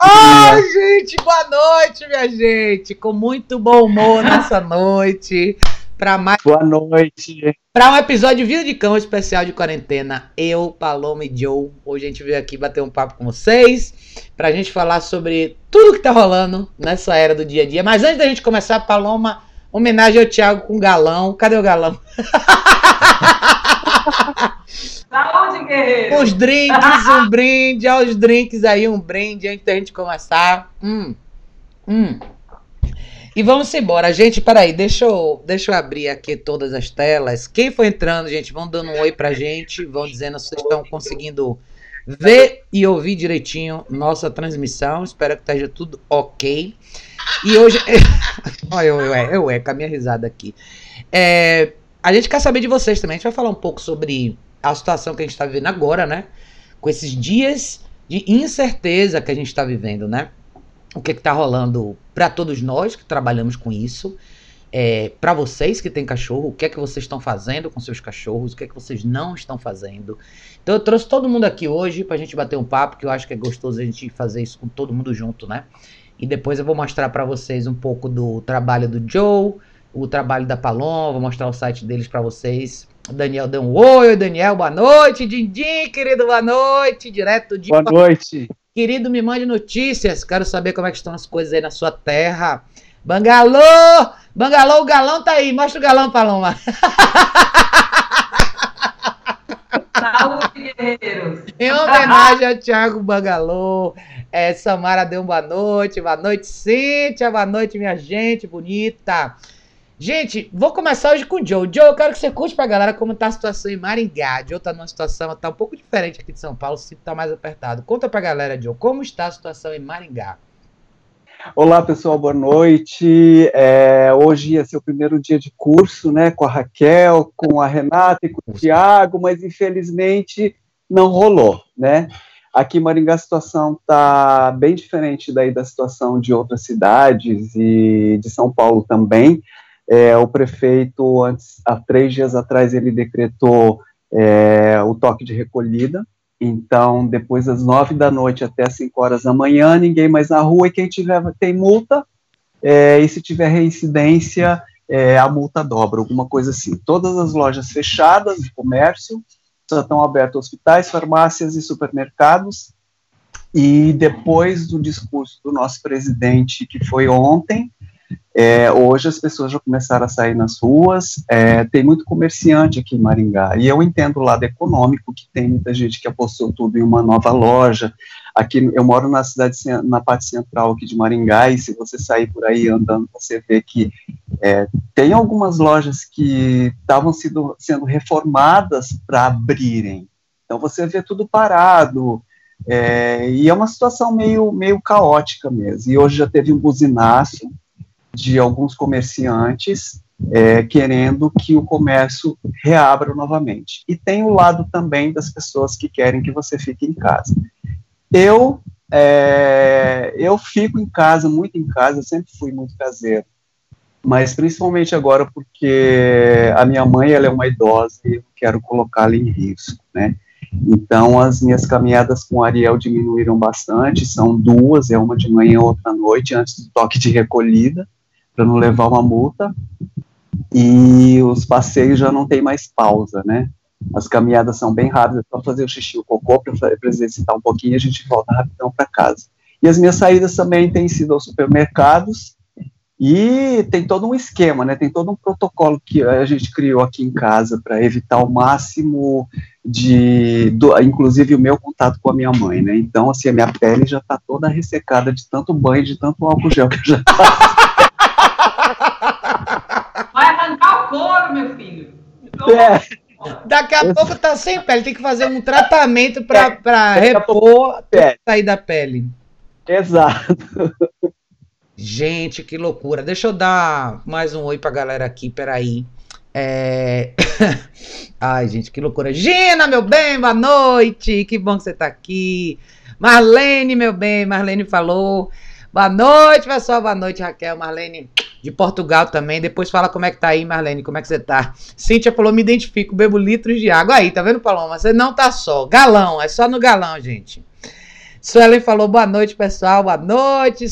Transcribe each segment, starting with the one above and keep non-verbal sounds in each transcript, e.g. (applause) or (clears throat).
Ai, gente, boa noite, minha gente. Com muito bom humor nessa noite. Para mais. Boa noite. Para um episódio Vida de Cão especial de quarentena, eu, Paloma e Joe. Hoje a gente veio aqui bater um papo com vocês. Pra gente falar sobre tudo que tá rolando nessa era do dia a dia. Mas antes da gente começar, Paloma, homenagem ao Thiago com galão. Cadê o galão? (laughs) Saúde, guerreiro! Os drinks, um (laughs) brinde, aos drinks aí, um brinde antes da gente começar. Hum, hum. E vamos embora. Gente, peraí, deixa eu, deixa eu abrir aqui todas as telas. Quem for entrando, gente, vão dando um oi pra gente, vão dizendo se vocês estão conseguindo ver e ouvir direitinho nossa transmissão. Espero que esteja tudo ok. E hoje. (laughs) Olha, eu, eu, eu, eu, é, com a minha risada aqui. É, a gente quer saber de vocês também. A gente vai falar um pouco sobre a situação que a gente está vivendo agora, né? Com esses dias de incerteza que a gente está vivendo, né? O que está rolando para todos nós que trabalhamos com isso, é, para vocês que têm cachorro, o que é que vocês estão fazendo com seus cachorros, o que é que vocês não estão fazendo. Então eu trouxe todo mundo aqui hoje para a gente bater um papo, que eu acho que é gostoso a gente fazer isso com todo mundo junto, né? E depois eu vou mostrar para vocês um pouco do trabalho do Joe, o trabalho da Paloma, vou mostrar o site deles para vocês. O Daniel deu um oi, Daniel, boa noite. Dindim, querido, boa noite. Direto de. Boa noite. Querido, me mande notícias. Quero saber como é que estão as coisas aí na sua terra. Bangalô! Bangalô, o galão tá aí. Mostra o galão, Paloma. Saúde, guerreiros. (laughs) Em homenagem a Thiago Bangalô. É, Samara deu uma boa noite. Boa noite, Cíntia. Boa noite, minha gente bonita. Gente, vou começar hoje com o Joe. Joe, eu quero que você conte pra galera como tá a situação em Maringá. Joe tá numa situação, tá um pouco diferente aqui de São Paulo, o sítio tá mais apertado. Conta pra galera, Joe, como está a situação em Maringá? Olá, pessoal, boa noite. É, hoje ia ser o primeiro dia de curso, né, com a Raquel, com a Renata e com o Tiago, mas infelizmente não rolou, né? Aqui em Maringá a situação está bem diferente daí da situação de outras cidades e de São Paulo também. É, o prefeito, antes, há três dias atrás, ele decretou é, o toque de recolhida. Então, depois das nove da noite até as cinco horas da manhã, ninguém mais na rua e quem tiver tem multa. É, e se tiver reincidência, é, a multa dobra, alguma coisa assim. Todas as lojas fechadas de comércio só estão abertas hospitais, farmácias e supermercados. E depois do discurso do nosso presidente, que foi ontem, é, hoje as pessoas já começaram a sair nas ruas, é, tem muito comerciante aqui em Maringá, e eu entendo o lado econômico, que tem muita gente que apostou tudo em uma nova loja, aqui eu moro na cidade, na parte central aqui de Maringá, e se você sair por aí andando, você vê que é, tem algumas lojas que estavam sendo, reformadas para abrirem, então você vê tudo parado, é, e é uma situação meio, meio caótica mesmo, e hoje já teve um buzinaço, de alguns comerciantes é, querendo que o comércio reabra novamente. E tem o lado também das pessoas que querem que você fique em casa. Eu é, eu fico em casa, muito em casa, sempre fui muito caseiro, mas principalmente agora porque a minha mãe ela é uma idosa e eu quero colocá-la em risco, né? Então as minhas caminhadas com Ariel diminuíram bastante, são duas, é uma de manhã, outra à noite, antes do toque de recolhida para não levar uma multa. E os passeios já não tem mais pausa, né? As caminhadas são bem rápidas, para fazer o xixi, o cocô, para exercitar um pouquinho, a gente volta rapidão para casa. E as minhas saídas também têm sido aos supermercados, e tem todo um esquema, né? Tem todo um protocolo que a gente criou aqui em casa para evitar o máximo de, do, inclusive o meu contato com a minha mãe, né? Então, assim, a minha pele já está toda ressecada de tanto banho, de tanto álcool gel que eu já (laughs) Vai arrancar o couro, meu filho. É. Daqui a pouco tá sem pele, tem que fazer um tratamento para é. repor é. sair da pele. Exato. Gente, que loucura. Deixa eu dar mais um oi pra galera aqui, peraí. É... (laughs) Ai, gente, que loucura. Gina, meu bem, boa noite. Que bom que você tá aqui. Marlene, meu bem, Marlene falou. Boa noite, pessoal. Boa noite, Raquel, Marlene de Portugal também. Depois fala como é que tá aí, Marlene, como é que você tá. Cíntia falou, me identifico, bebo litros de água. Aí, tá vendo, Paloma? Você não tá só. Galão, é só no galão, gente. Suelen falou boa noite, pessoal. Boa noite.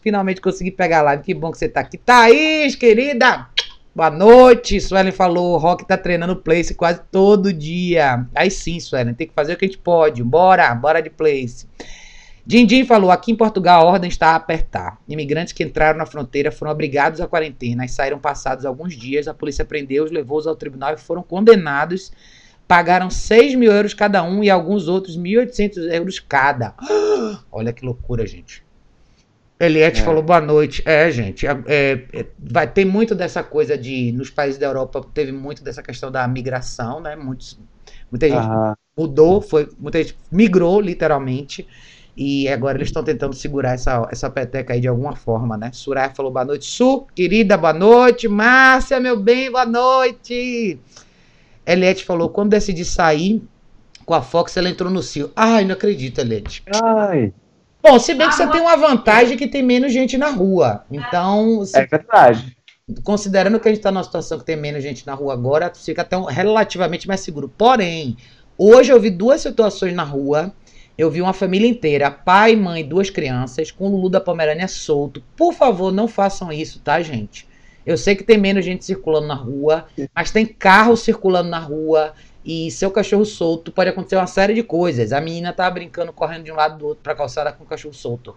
Finalmente consegui pegar a live. Que bom que você tá aqui. Thaís, querida. Boa noite. Suelen falou: o Rock tá treinando place quase todo dia. Aí sim, Suelen, tem que fazer o que a gente pode. Bora, bora de place. Dindim falou: aqui em Portugal a ordem está a apertar. Imigrantes que entraram na fronteira foram obrigados à quarentena e saíram passados alguns dias. A polícia prendeu-os, levou-os ao tribunal e foram condenados. Pagaram 6 mil euros cada um e alguns outros 1.800 euros cada. (gasps) Olha que loucura, gente. Eliette é. falou boa noite. É, gente, é, é, vai ter muito dessa coisa de. Nos países da Europa teve muito dessa questão da migração, né? Muitos, muita gente mudou, foi, muita gente migrou literalmente. E agora eles estão tentando segurar essa, essa peteca aí de alguma forma, né? Suraya falou boa noite. Su, querida, boa noite. Márcia, meu bem, boa noite. Eliette falou: quando decidi sair com a Fox, ela entrou no CIO. Ai, não acredito, Eliette. Ai. Bom, se bem que você tem uma vantagem que tem menos gente na rua. Então. É verdade. Considerando que a gente está numa situação que tem menos gente na rua agora, fica até um, relativamente mais seguro. Porém, hoje eu vi duas situações na rua. Eu vi uma família inteira, pai, mãe, duas crianças, com o Lulu da Pomerânia solto. Por favor, não façam isso, tá, gente? Eu sei que tem menos gente circulando na rua, mas tem carro circulando na rua, e seu cachorro solto pode acontecer uma série de coisas. A menina tá brincando, correndo de um lado do outro pra calçada com o cachorro solto.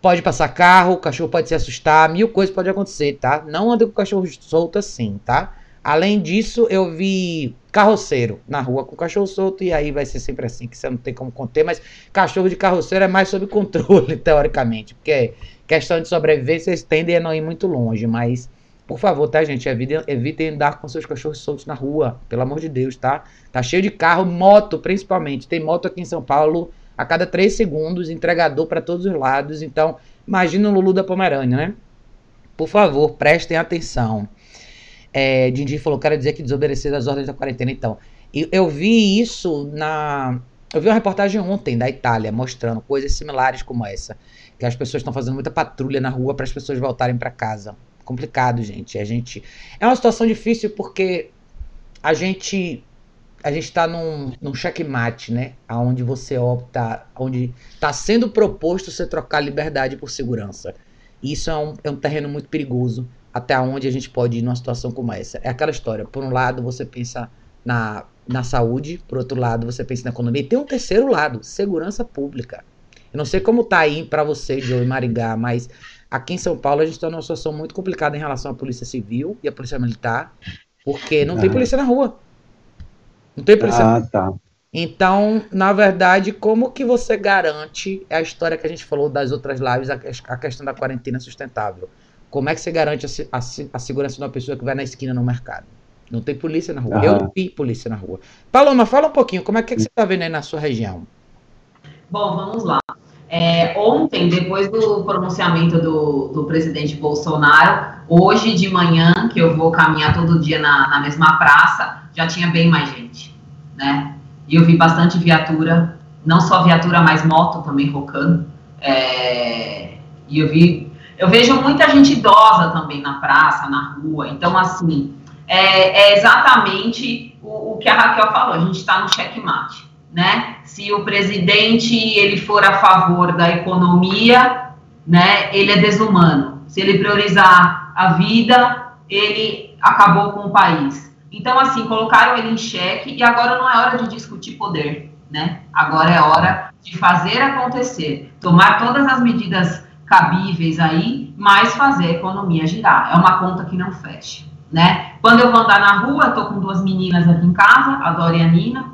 Pode passar carro, o cachorro pode se assustar, mil coisas podem acontecer, tá? Não ande com o cachorro solto assim, tá? Além disso, eu vi carroceiro na rua com cachorro solto, e aí vai ser sempre assim, que você não tem como conter, mas cachorro de carroceiro é mais sob (laughs) controle, teoricamente, porque questão de sobrevivência, eles tendem a não ir muito longe, mas por favor, tá, gente? Evitem, evitem andar com seus cachorros soltos na rua. Pelo amor de Deus, tá? Tá cheio de carro, moto principalmente. Tem moto aqui em São Paulo a cada três segundos, entregador para todos os lados. Então, imagina o Lulu da Pomerânia, né? Por favor, prestem atenção. É, falou, quero dizer que desobedecer as ordens da quarentena, então. Eu, eu vi isso na... Eu vi uma reportagem ontem da Itália mostrando coisas similares como essa. Que as pessoas estão fazendo muita patrulha na rua para as pessoas voltarem para casa complicado, gente. A gente é uma situação difícil porque a gente a gente está num, num checkmate, né? Onde você opta, onde está sendo proposto você trocar liberdade por segurança. Isso é um, é um terreno muito perigoso. Até onde a gente pode ir numa situação como essa. É aquela história. Por um lado, você pensa na, na saúde, por outro lado, você pensa na economia. E tem um terceiro lado, segurança pública. Eu não sei como tá aí para você, Joe Maringá, mas Aqui em São Paulo a gente está numa situação muito complicada em relação à polícia civil e à polícia militar, porque não tem polícia na rua. Não tem polícia. Ah, tá. Então, na verdade, como que você garante é a história que a gente falou das outras lives, a, questão da quarentena sustentável? Como é que você garante a, a, a, segurança de uma pessoa que vai na esquina no mercado? Não tem polícia na rua. Eu não vi polícia na rua. Paloma, fala um pouquinho, como é que, é que você está vendo aí na sua região? Bom, vamos lá. É, ontem, depois do pronunciamento do, do, presidente Bolsonaro, hoje de manhã, que eu vou caminhar todo dia na, na, mesma praça, já tinha bem mais gente, né? E eu vi bastante viatura, não só viatura, mas moto também rocando. É, e eu vi, eu vejo muita gente idosa também na praça, na rua. Então, assim, é, é exatamente o, o que a Raquel falou, a gente está no checkmate né? Se o presidente ele for a favor da economia, né, ele é desumano. Se ele priorizar a vida, ele acabou com o país. Então, assim, colocaram ele em xeque e agora não é hora de discutir poder, né? Agora é hora de fazer acontecer, tomar todas as medidas cabíveis aí, mas fazer a economia girar. É uma conta que não fecha, né? Quando eu vou andar na rua, tô com duas meninas aqui em casa, a Dora e a Nina,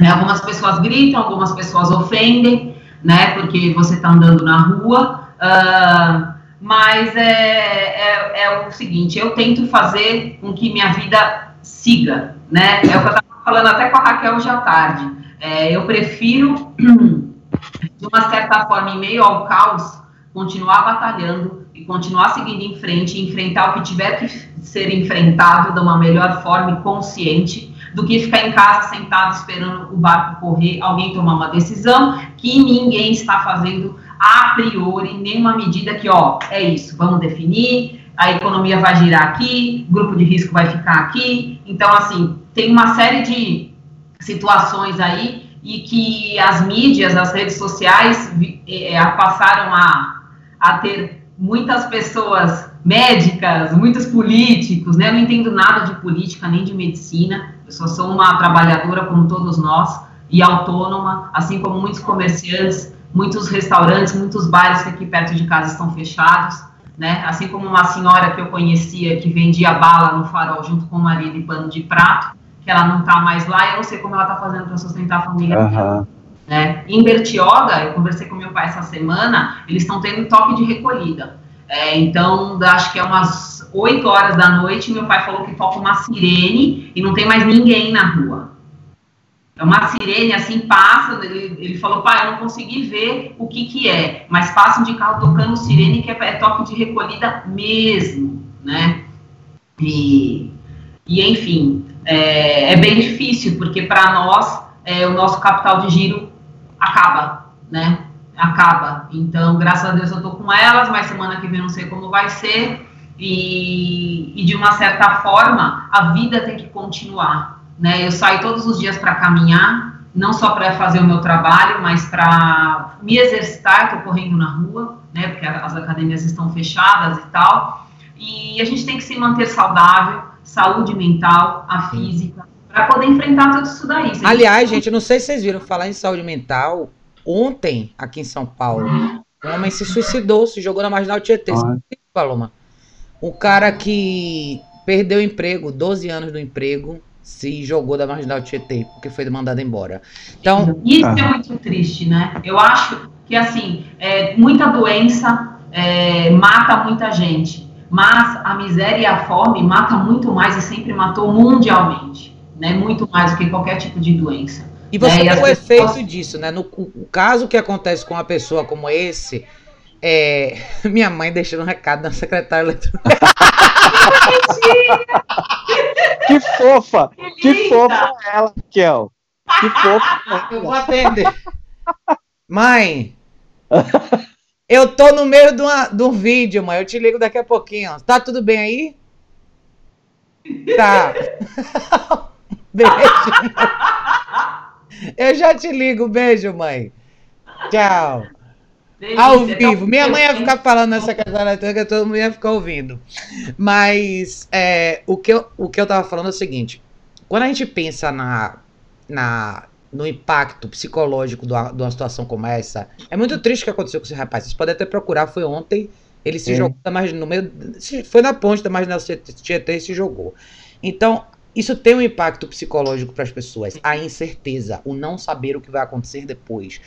né? Algumas pessoas gritam, algumas pessoas ofendem, né? Porque você está andando na rua. Uh, mas é, é, é, o seguinte, eu tento fazer com que minha vida siga, né? É o que eu estava falando até com a Raquel hoje à tarde. É, eu prefiro, (clears throat) de uma certa forma, em meio ao caos, continuar batalhando e continuar seguindo em frente, enfrentar o que tiver que ser enfrentado de uma melhor forma e consciente, do que ficar em casa sentado esperando o barco correr, alguém tomar uma decisão que ninguém está fazendo a priori, nenhuma medida que, ó, é isso, vamos definir, a economia vai girar aqui, grupo de risco vai ficar aqui. Então, assim, tem uma série de situações aí e que as mídias, as redes sociais é, passaram a, a ter muitas pessoas médicas, muitos políticos, né? Eu não entendo nada de política nem de medicina, eu só sou uma trabalhadora como todos nós e autônoma, assim como muitos comerciantes, muitos restaurantes, muitos bares que aqui perto de casa estão fechados, né? Assim como uma senhora que eu conhecia que vendia bala no farol junto com o marido e pano de prato, que ela não está mais lá, eu não sei como ela está fazendo para sustentar a família. Uhum. Né? Em Bertioga, eu conversei com meu pai essa semana, eles estão tendo toque de recolhida. É, então, acho que é umas 8 horas da noite, meu pai falou que toca uma sirene e não tem mais ninguém na rua. É uma sirene assim, passa, ele, ele falou, pai, eu não consegui ver o que que é, mas passam de carro tocando sirene, que é, é toque de recolhida mesmo, né? E, e enfim, é, é bem difícil, porque para nós, é, o nosso capital de giro acaba, né? Acaba. Então, graças a Deus eu tô com elas, mas semana que vem não sei como vai ser. E, e de uma certa forma, a vida tem que continuar, né? Eu saio todos os dias para caminhar, não só para fazer o meu trabalho, mas para me exercitar, estou correndo na rua, né? Porque as academias estão fechadas e tal. E a gente tem que se manter saudável, saúde mental, a física, para poder enfrentar tudo isso daí. Aliás, gente, não sei se vocês viram falar em saúde mental. Ontem, aqui em São Paulo, um homem se suicidou, se jogou na marginal Tietê. Ah. Paloma. Um cara que perdeu o emprego, 12 anos do emprego, se jogou da marginal Tietê, porque foi mandado embora. Então, Isso é muito triste, né? Eu acho que, assim, é, muita doença é, mata muita gente, mas a miséria e a fome mata muito mais e sempre matou mundialmente, né? Muito mais do que qualquer tipo de doença. E você é, tem o efeito pessoas... disso, né? No o caso que acontece com uma pessoa como esse, é, (laughs) minha mãe deixando um recado na secretária eletrônica. (laughs) que fofa! Que, que fofa ela, Kel. Que fofa. (laughs) Eu vou atender. Mãe, eu tô no meio de, uma, de um vídeo, mãe. Eu te ligo daqui a pouquinho. Tá tudo bem aí? Tá. Beijo. Eu já te ligo. Beijo, mãe. Tchau. Ao vivo. Minha mãe ia ficar falando nessa casa eletrônica, todo mundo ia ficar ouvindo. Mas é, o, que eu, o que eu tava falando é o seguinte: quando a gente pensa na, na, no impacto psicológico de uma, de uma situação como essa, é muito triste o que aconteceu com esse rapaz. Vocês podem até procurar, foi ontem. Ele se Sim. jogou no meio. Foi na ponte da Marginal Tietê e se jogou. Então, isso tem um impacto psicológico para as pessoas. A incerteza, o não saber o que vai acontecer depois.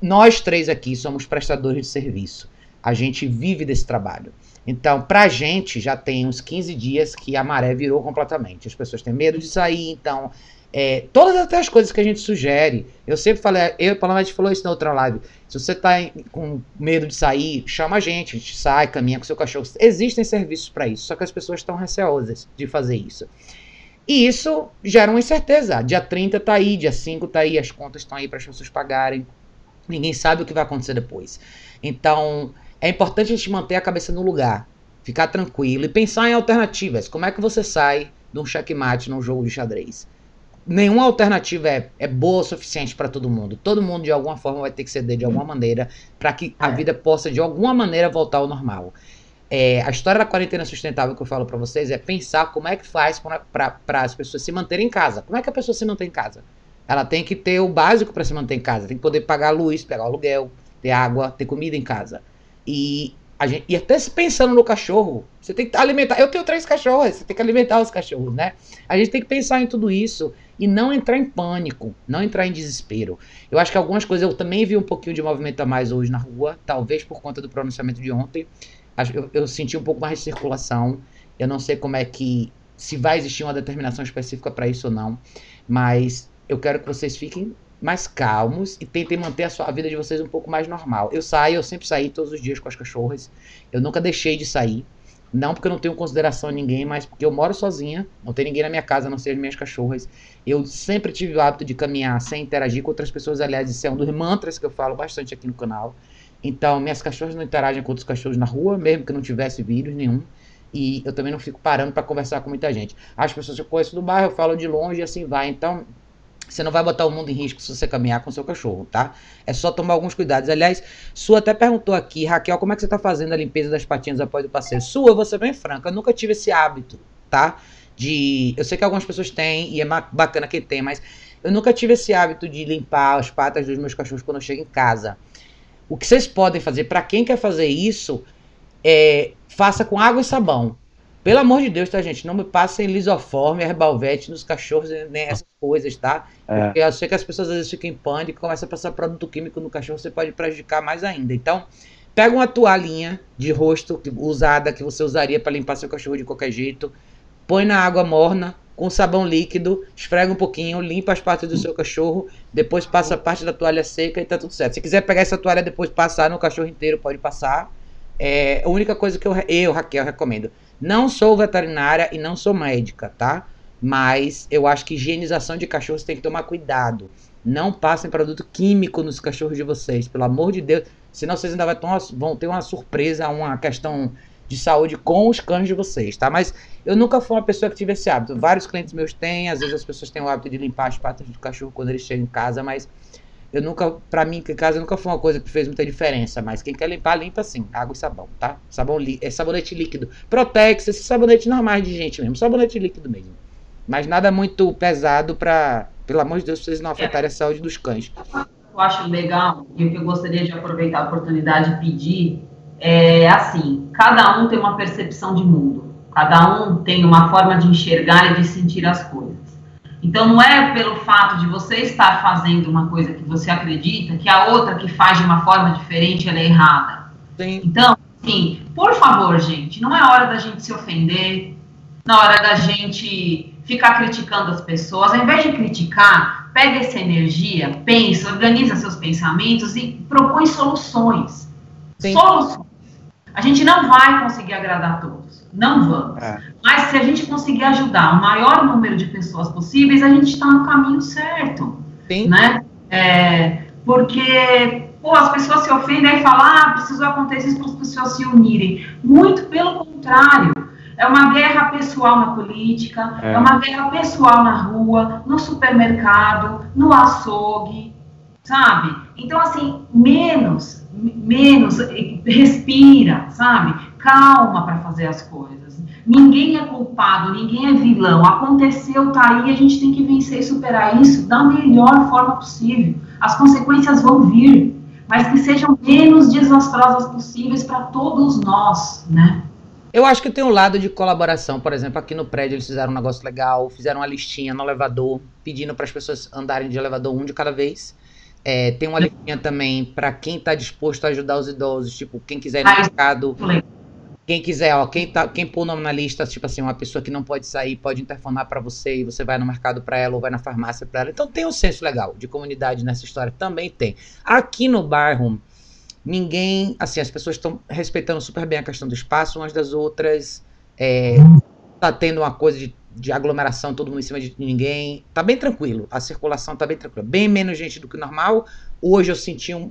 Nós três aqui somos prestadores de serviço. A gente vive desse trabalho. Então, pra gente, já tem uns 15 dias que a maré virou completamente. As pessoas têm medo de sair, então. É, todas as coisas que a gente sugere, eu sempre falei, eu pelo menos falou isso na outra live. Se você tá com medo de sair, chama a gente, a gente sai, caminha com seu cachorro. Existem serviços para isso, só que as pessoas estão receosas de fazer isso. E isso gera uma incerteza. Dia 30 tá aí, dia 5 tá aí, as contas estão aí para as pessoas pagarem. Ninguém sabe o que vai acontecer depois. Então, é importante a gente manter a cabeça no lugar, ficar tranquilo e pensar em alternativas. Como é que você sai de um checkmate num jogo de xadrez? Nenhuma alternativa é, é boa o suficiente para todo mundo. Todo mundo, de alguma forma, vai ter que ceder de alguma maneira para que a é. vida possa, de alguma maneira, voltar ao normal. É, a história da quarentena sustentável que eu falo para vocês é pensar como é que faz para as pessoas se manterem em casa. Como é que a pessoa se mantém em casa? Ela tem que ter o básico para se manter em casa. Tem que poder pagar luz, pegar aluguel, ter água, ter comida em casa. E, a gente, e até pensando no cachorro, você tem que alimentar. Eu tenho três cachorros, você tem que alimentar os cachorros, né? A gente tem que pensar em tudo isso e não entrar em pânico, não entrar em desespero. Eu acho que algumas coisas eu também vi um pouquinho de movimento a mais hoje na rua, talvez por conta do pronunciamento de ontem. Eu, eu senti um pouco mais de circulação. Eu não sei como é que. se vai existir uma determinação específica para isso ou não, mas eu quero que vocês fiquem mais calmos e tentem manter a, sua, vida de vocês um pouco mais normal. Eu saio, eu sempre saí todos os dias com as cachorras. Eu nunca deixei de sair. Não porque eu não tenho consideração a ninguém, mas porque eu moro sozinha, não tem ninguém na minha casa, a não ser as minhas cachorras. Eu sempre tive o hábito de caminhar sem interagir com outras pessoas. Aliás, isso é um dos mantras que eu falo bastante aqui no canal. Então, minhas cachorras não interagem com outros cachorros na rua, mesmo que não tivesse vírus nenhum. E eu também não fico parando para conversar com muita gente. As pessoas que eu conheço do bairro, eu falo de longe e assim vai. Então, Você não vai botar o mundo em risco se você caminhar com seu cachorro, tá? É só tomar alguns cuidados. Aliás, Sua até perguntou aqui, Raquel, como é que você tá fazendo a limpeza das patinhas após o passeio? Sua, ser bem franca, eu nunca tive esse hábito, tá? De. Eu sei que algumas pessoas têm, e é bacana que tem, mas eu nunca tive esse hábito de limpar as patas dos meus cachorros quando eu chego em casa. O que vocês podem fazer, para quem quer fazer isso, é faça com água e sabão. Pelo amor de Deus, tá, gente? Não me passem lisoforme, herbalvete nos cachorros, nem essas coisas, tá? É. Porque eu sei que as pessoas às vezes ficam em pânico e começam a passar produto químico no cachorro, você pode prejudicar mais ainda. Então, pega uma toalhinha de rosto usada que você usaria para limpar seu cachorro de qualquer jeito, põe na água morna, com sabão líquido, esfrega um pouquinho, limpa as partes do seu cachorro, depois passa a parte da toalha seca e tá tudo certo. Se quiser pegar essa toalha depois passar no cachorro inteiro, pode passar. É a única coisa que eu, eu Raquel, recomendo. Não sou veterinária e não sou médica, tá? Mas eu acho que higienização de cachorros tem que tomar cuidado. Não passem produto químico nos cachorros de vocês, pelo amor de Deus. Senão vocês ainda vão ter uma surpresa, uma questão de saúde com os cães de vocês, tá? Mas eu nunca fui uma pessoa que tive esse hábito. Vários clientes meus têm, às vezes as pessoas têm o hábito de limpar as patas do cachorro quando eles chegam em casa, mas eu nunca, pra mim, em casa nunca foi uma coisa que fez muita diferença, mas quem quer limpar, limpa sim, água e sabão, tá? Sabão é sabonete líquido. Protex, esse sabonete normais de gente mesmo, sabonete líquido mesmo. Mas nada muito pesado pra, pelo amor de Deus, vocês não afetarem a saúde dos cães. Eu acho legal, e o que eu gostaria de aproveitar a oportunidade de pedir é assim, cada um tem uma percepção de mundo, cada um tem uma forma de enxergar e de sentir as coisas. Então, não é pelo fato de você estar fazendo uma coisa que você acredita que a outra que faz de uma forma diferente ela é errada. Sim. Então, sim, por favor, gente, não é hora da gente se ofender, na hora da gente ficar criticando as pessoas. Ao invés de criticar, pega essa energia, pensa, organiza seus pensamentos e propõe soluções. Sim. Soluções. A gente não vai conseguir agradar todos, não vamos. É. Mas se a gente conseguir ajudar o maior número de pessoas possíveis, a gente está no caminho certo, Sim. né? É, porque pô, as pessoas se ofendem e falam, ah, precisou acontecer isso para as pessoas se unirem. Muito pelo contrário. É uma guerra pessoal na política, é. é uma guerra pessoal na rua, no supermercado, no açougue, sabe? Então, assim, menos menos, respira, sabe? Calma para fazer as coisas. Ninguém é culpado, ninguém é vilão. Aconteceu, tá aí, a gente tem que vencer e superar isso da melhor forma possível. As consequências vão vir, mas que sejam menos desastrosas possíveis para todos nós, né? Eu acho que tem um lado de colaboração, por exemplo, aqui no prédio eles fizeram um negócio legal, fizeram uma listinha no elevador, pedindo para as pessoas andarem de elevador um de cada vez. É, tem uma listinha também para quem está disposto a ajudar os idosos, tipo, quem quiser ir no mercado. Quem quiser, ó, quem, tá, quem pôr o nome na lista, tipo assim, uma pessoa que não pode sair, pode interfonar para você e você vai no mercado para ela ou vai na farmácia para ela. Então tem um senso legal de comunidade nessa história, também tem. Aqui no bairro, ninguém, assim, as pessoas estão respeitando super bem a questão do espaço umas das outras. É, tá tendo uma coisa de de aglomeração, todo mundo em cima de ninguém. Tá bem tranquilo, a circulação tá bem tranquila. Bem menos gente do que normal. Hoje eu senti um,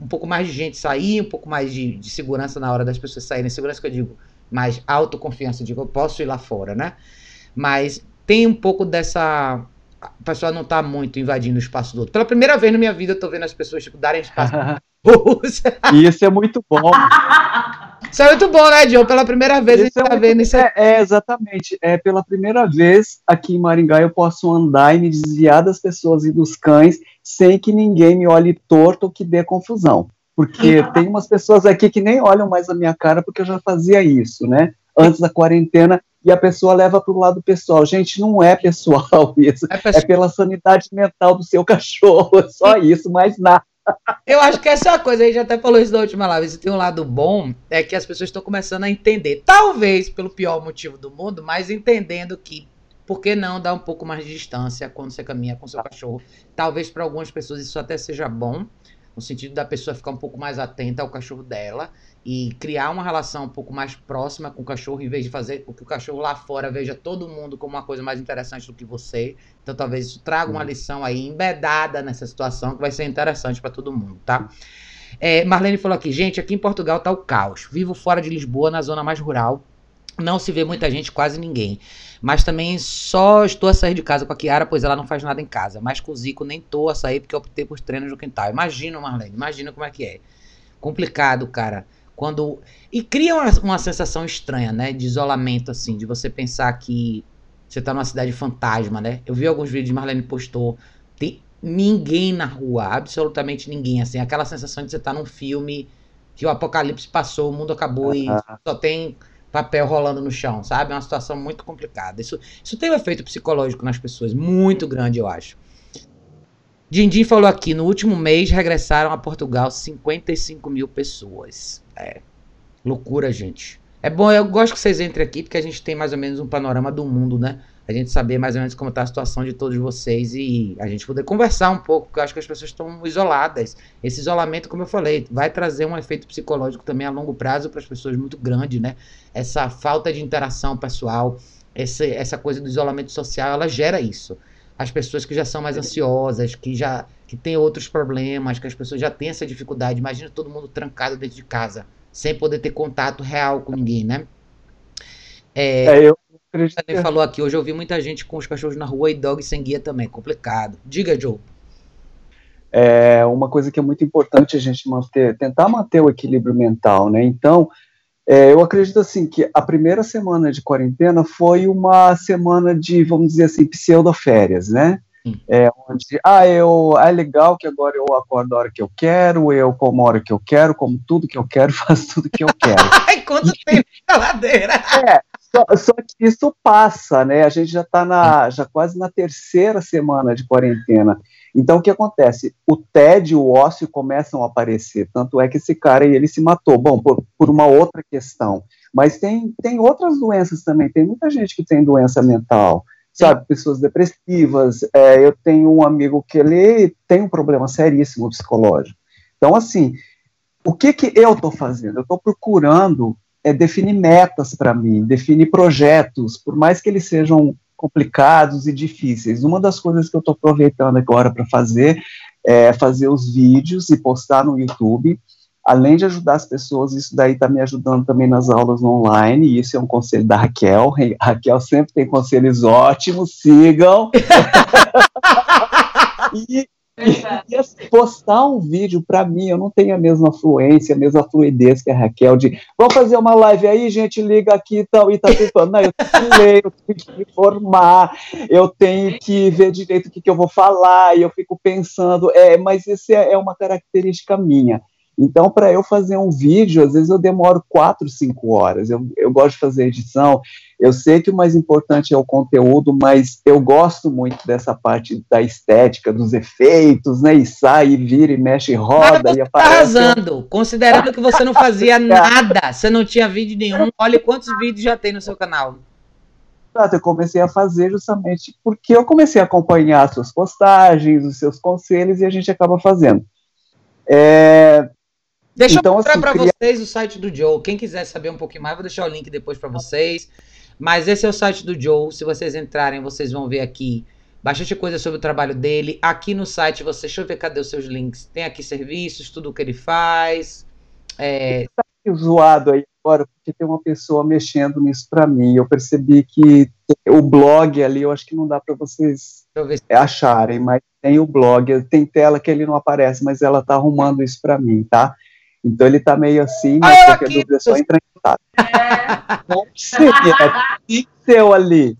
um pouco mais de gente sair, um pouco mais de, de segurança na hora das pessoas saírem. Segurança que eu digo, mais autoconfiança, digo, eu posso ir lá fora, né? Mas tem um pouco dessa. A pessoa não tá muito invadindo o espaço do outro. Pela primeira vez na minha vida, eu tô vendo as pessoas tipo, darem espaço. (laughs) (laughs) Isso é muito bom. (laughs) Isso é muito bom, né, John? Pela primeira vez isso a gente é tá vendo isso. É, é, exatamente. É pela primeira vez aqui em Maringá eu posso andar e me desviar das pessoas e dos cães sem que ninguém me olhe torto ou que dê confusão. Porque (laughs) tem umas pessoas aqui que nem olham mais a minha cara porque eu já fazia isso, né? Antes da quarentena, e a pessoa leva para o lado pessoal. Gente, não é pessoal (laughs) isso. É, pessoal. é pela sanidade mental do seu (laughs) cachorro, é só isso, mais nada. Eu acho que essa é a coisa, a gente até falou isso na última live. Se tem um lado bom, é que as pessoas estão começando a entender. Talvez pelo pior motivo do mundo, mas entendendo que por que não dar um pouco mais de distância quando você caminha com seu cachorro? Talvez para algumas pessoas isso até seja bom, no sentido da pessoa ficar um pouco mais atenta ao cachorro dela e criar uma relação um pouco mais próxima com o cachorro, em vez de fazer com que o cachorro lá fora veja todo mundo como uma coisa mais interessante do que você. Então, talvez isso traga uma lição aí embedada nessa situação que vai ser interessante para todo mundo, tá? É, Marlene falou aqui, gente, aqui em Portugal tá o caos. Vivo fora de Lisboa, na zona mais rural. Não se vê muita gente, quase ninguém. Mas também só estou a sair de casa com a Kiara, pois ela não faz nada em casa. Mas com o Zico nem estou a sair porque optei por treinos no quintal. Imagina, Marlene, imagina como é que é. Complicado, cara. Quando. E cria uma, uma sensação estranha, né? De isolamento, assim, de você pensar que você tá numa cidade fantasma, né? Eu vi alguns vídeos, Marlene postou. Tem ninguém na rua, absolutamente ninguém, assim. Aquela sensação de você estar tá num filme que o apocalipse passou, o mundo acabou e só tem papel rolando no chão, sabe? É uma situação muito complicada. Isso, isso tem um efeito psicológico nas pessoas, muito grande, eu acho. Dindim falou aqui, no último mês regressaram a Portugal 55 mil pessoas. É, loucura, gente. É bom, eu gosto que vocês entrem aqui, porque a gente tem mais ou menos um panorama do mundo, né? A gente saber mais ou menos como está a situação de todos vocês e a gente poder conversar um pouco, porque eu acho que as pessoas estão isoladas. Esse isolamento, como eu falei, vai trazer um efeito psicológico também a longo prazo para as pessoas muito grande, né? Essa falta de interação pessoal, essa, essa coisa do isolamento social, ela gera isso. As pessoas que já são mais ansiosas, que já que têm outros problemas, que as pessoas já têm essa dificuldade. Imagina todo mundo trancado dentro de casa sem poder ter contato real com ninguém, né? É, é eu acredito. Você falou aqui, hoje eu vi muita gente com os cachorros na rua e dog sem guia também, complicado. Diga, Joe. É uma coisa que é muito importante a gente manter, tentar manter o equilíbrio mental, né? Então, é, eu acredito assim que a primeira semana de quarentena foi uma semana de, vamos dizer assim, pseudo-férias, né? É, onde, ah, eu, é legal que agora eu acordo a hora que eu quero, eu como a hora que eu quero, como tudo que eu quero, (laughs) faço tudo que eu quero. (laughs) Ai, quanto tempo geladeira! É, só, só, que isso passa, né? A gente já está na, já quase na terceira semana de quarentena. Então, o que acontece? O e o ócio começam a aparecer. Tanto é que esse cara ele se matou. Bom, por, por uma outra questão. Mas tem, tem outras doenças também. Tem muita gente que tem doença mental sabe, pessoas depressivas. É, eu tenho um amigo que ele tem um problema seríssimo psicológico. Então, assim, o que que eu estou fazendo? Eu estou procurando é, definir metas para mim, definir projetos, por mais que eles sejam complicados e difíceis. Uma das coisas que eu estou aproveitando agora para fazer é fazer os vídeos e postar no YouTube além de ajudar as pessoas, isso daí está me ajudando também nas aulas online, e isso é um conselho da Raquel. A Raquel sempre tem conselhos ótimos, sigam. (laughs) e, e, postar um vídeo, para mim, eu não tenho a mesma fluência, a mesma fluidez que a Raquel, de vamos fazer uma live aí, gente, liga aqui e tal, e tá tentando. Não, eu tenho que ler, eu tenho que me informar, eu tenho que ver direito o que, que eu vou falar, e eu fico pensando, é, mas isso é, é uma característica minha. Então, para eu fazer um vídeo, às vezes eu demoro quatro, cinco horas. Eu, eu gosto de fazer edição. Eu sei que o mais importante é o conteúdo, mas eu gosto muito dessa parte da estética, dos efeitos, né? E sai, e vira, e mexe, e roda, e tá aparece. Tá arrasando, considerando que você não fazia (laughs) nada, você não tinha vídeo nenhum. Olha quantos vídeos já tem no seu canal. Eu comecei a fazer justamente porque eu comecei a acompanhar as suas postagens, os seus conselhos, e a gente acaba fazendo. É, Deixa então, eu mostrar assim, para queria... vocês o site do Joe. Quem quiser saber um pouquinho mais, vou deixar o link depois para vocês. Mas esse é o site do Joe. Se vocês entrarem, vocês vão ver aqui bastante coisa sobre o trabalho dele. Aqui no site, você, deixa eu ver cadê os seus links. Tem aqui serviços, tudo o que ele faz. É... Tá zoado aí agora, porque tem uma pessoa mexendo nisso para mim. Eu percebi que o blog ali, eu acho que não dá para vocês acharem, mas tem o blog. Tem tela que ele não aparece, mas ela tá arrumando isso para mim, tá? Então ele tá meio assim, mas ah, qualquer dúvida é só entrar em contato. É. (laughs) Não sei, é pixel ali.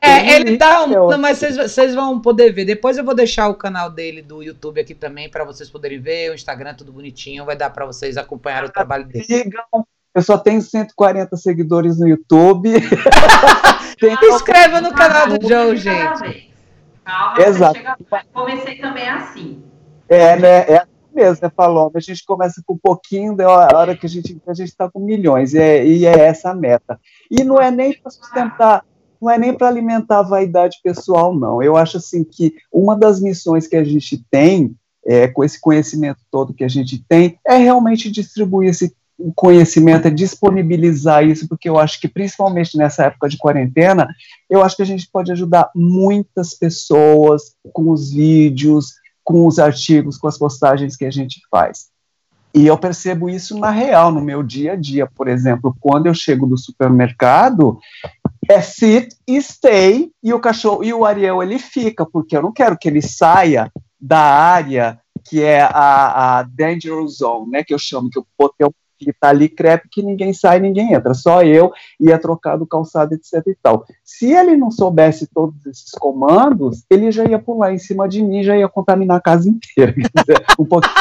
É, ele tá arrumando, mas vocês vão poder ver. Depois eu vou deixar o canal dele do YouTube aqui também para vocês poderem ver. O Instagram tudo bonitinho, vai dar para vocês acompanhar o trabalho dele. Sigam. Eu só tenho 140 seguidores no YouTube. (laughs) Se inscreva no canal do Joe, gente. Calma, Exato. Comecei também assim. É, né? É mesmo, né, Paloma? A gente começa com um pouquinho, da hora que a gente a gente está com milhões, e é, e é essa a meta. E não é nem para sustentar, não é nem para alimentar a vaidade pessoal, não. Eu acho assim que uma das missões que a gente tem, é, com esse conhecimento todo que a gente tem, é realmente distribuir esse conhecimento, é disponibilizar isso, porque eu acho que principalmente nessa época de quarentena, eu acho que a gente pode ajudar muitas pessoas com os vídeos, com os artigos, com as postagens que a gente faz. E eu percebo isso na real, no meu dia a dia. Por exemplo, quando eu chego do supermercado, é sit e stay, e o cachorro, e o Ariel ele fica, porque eu não quero que ele saia da área que é a, a danger zone, né, que eu chamo, que eu botei que está ali crepe que ninguém sai, ninguém entra, só eu ia trocar do calçado, etc e tal. Se ele não soubesse todos esses comandos, ele já ia pular em cima de mim, já ia contaminar a casa inteira. (laughs) um pouquinho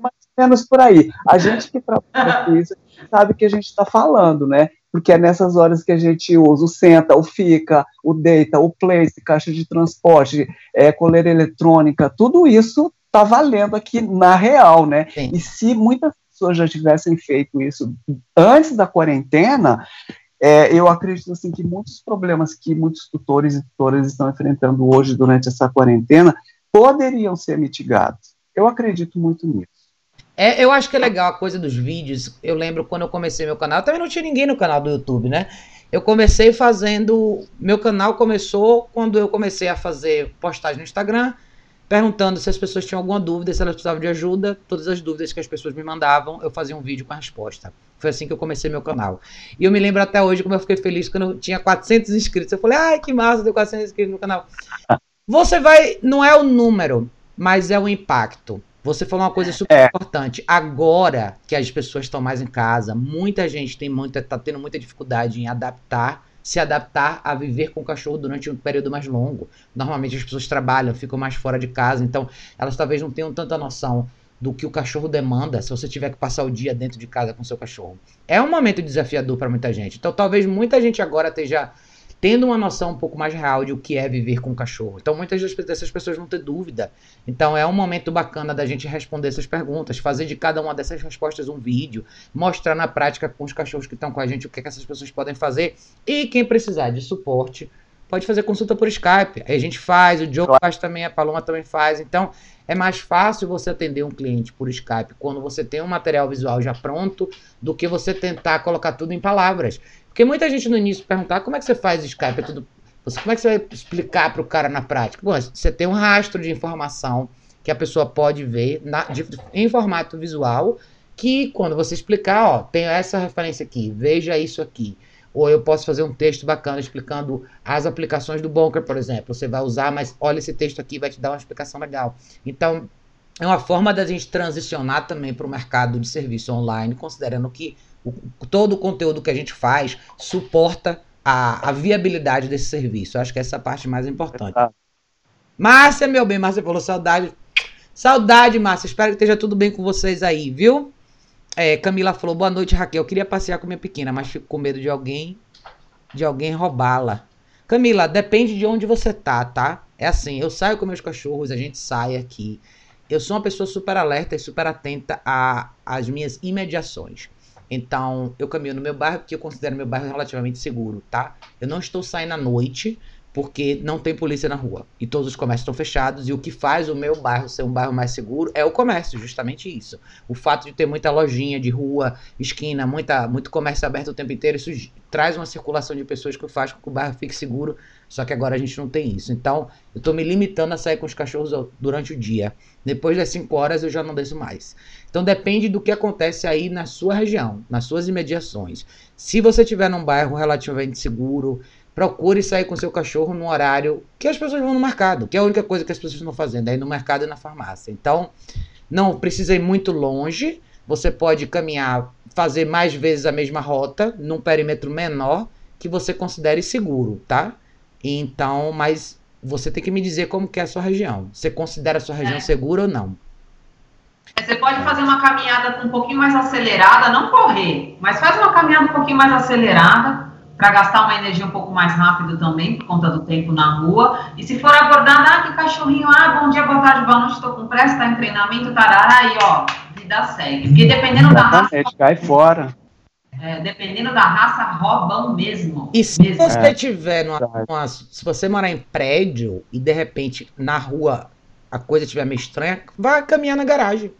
mais ou menos por aí. A gente que trabalha com isso sabe que a gente está falando, né? Porque é nessas horas que a gente usa o senta, o fica, o deita, o place, caixa de transporte, é, coleira eletrônica, tudo isso está valendo aqui na real, né? Sim. E se muitas pessoas já tivessem feito isso antes da quarentena, é, eu acredito assim que muitos problemas que muitos tutores e tutoras estão enfrentando hoje durante essa quarentena poderiam ser mitigados. Eu acredito muito nisso. É, eu acho que é legal a coisa dos vídeos. Eu lembro quando eu comecei meu canal, também não tinha ninguém no canal do YouTube, né? Eu comecei fazendo. Meu canal começou quando eu comecei a fazer postagem no Instagram perguntando se as pessoas tinham alguma dúvida, se elas precisavam de ajuda. Todas as dúvidas que as pessoas me mandavam, eu fazia um vídeo com a resposta. Foi assim que eu comecei meu canal. E eu me lembro até hoje como eu fiquei feliz quando eu tinha 400 inscritos. Eu falei, ai, que massa, deu 400 inscritos no canal. (laughs) Você vai, não é o número, mas é o impacto. Você falou uma coisa super é. importante. Agora que as pessoas estão mais em casa, muita gente tem muita, tá tendo muita dificuldade em adaptar se adaptar a viver com o cachorro durante um período mais longo. Normalmente as pessoas trabalham, ficam mais fora de casa, então elas talvez não tenham tanta noção do que o cachorro demanda se você tiver que passar o dia dentro de casa com seu cachorro. É um momento desafiador para muita gente. Então talvez muita gente agora esteja tendo uma noção um pouco mais real de o que é viver com um cachorro. Então, muitas dessas pessoas vão ter dúvida. Então, é um momento bacana da gente responder essas perguntas, fazer de cada uma dessas respostas um vídeo, mostrar na prática com os cachorros que estão com a gente o que, é que essas pessoas podem fazer. E quem precisar de suporte, pode fazer consulta por Skype. Aí a gente faz, o Diogo faz também, a Paloma também faz. Então, é mais fácil você atender um cliente por Skype quando você tem um material visual já pronto do que você tentar colocar tudo em palavras. Porque muita gente no início perguntar ah, como é que você faz Skype, é tudo. Como é que você vai explicar para o cara na prática? Bom, você tem um rastro de informação que a pessoa pode ver na, de, em formato visual, que quando você explicar, ó, tem essa referência aqui, veja isso aqui. Ou eu posso fazer um texto bacana explicando as aplicações do Bunker, por exemplo. Você vai usar, mas olha esse texto aqui, vai te dar uma explicação legal. Então, é uma forma da gente transicionar também para o mercado de serviço online, considerando que o, todo o conteúdo que a gente faz suporta a, a viabilidade desse serviço. Eu acho que essa é a parte mais importante. Márcia, meu bem, Márcia falou saudade. Saudade, Márcia. Espero que esteja tudo bem com vocês aí, viu? É, Camila falou, boa noite, Raquel. Eu queria passear com minha pequena, mas fico com medo de alguém de alguém roubá-la. Camila, depende de onde você tá, tá? É assim, eu saio com meus cachorros, a gente sai aqui. Eu sou uma pessoa super alerta e super atenta às minhas imediações. Então, eu caminho no meu bairro, que eu considero meu bairro relativamente seguro, tá? Eu não estou saindo à noite, porque não tem polícia na rua. E todos os comércios estão fechados. E o que faz o meu bairro ser um bairro mais seguro é o comércio, justamente isso. O fato de ter muita lojinha de rua, esquina, muita, muito comércio aberto o tempo inteiro, isso traz uma circulação de pessoas que faz com que o bairro fique seguro. Só que agora a gente não tem isso. Então, eu estou me limitando a sair com os cachorros durante o dia. Depois das 5 horas eu já não desço mais. Então depende do que acontece aí na sua região, nas suas imediações. Se você estiver num bairro relativamente seguro, procure sair com seu cachorro no horário que as pessoas vão no mercado, que é a única coisa que as pessoas estão fazendo, aí no mercado e na farmácia. Então, não precisa ir muito longe, você pode caminhar, fazer mais vezes a mesma rota, num perímetro menor, que você considere seguro, tá? Então, mas você tem que me dizer como que é a sua região. Você considera a sua região é. segura ou não? Você pode fazer uma caminhada um pouquinho mais acelerada, não correr, mas faz uma caminhada um pouquinho mais acelerada para gastar uma energia um pouco mais rápido também, por conta do tempo na rua. E se for abordado, ah, que cachorrinho, ah, bom dia, boa tarde, boa noite, estou com pressa, está em treinamento, tarará, aí, ó, vida segue. Porque dependendo da raça... cai fora. É, dependendo da raça, roubam mesmo. E se mesmo. você é, tiver numa, numa, Se você morar em prédio e de repente na rua a coisa estiver meio estranha, vá caminhar na garagem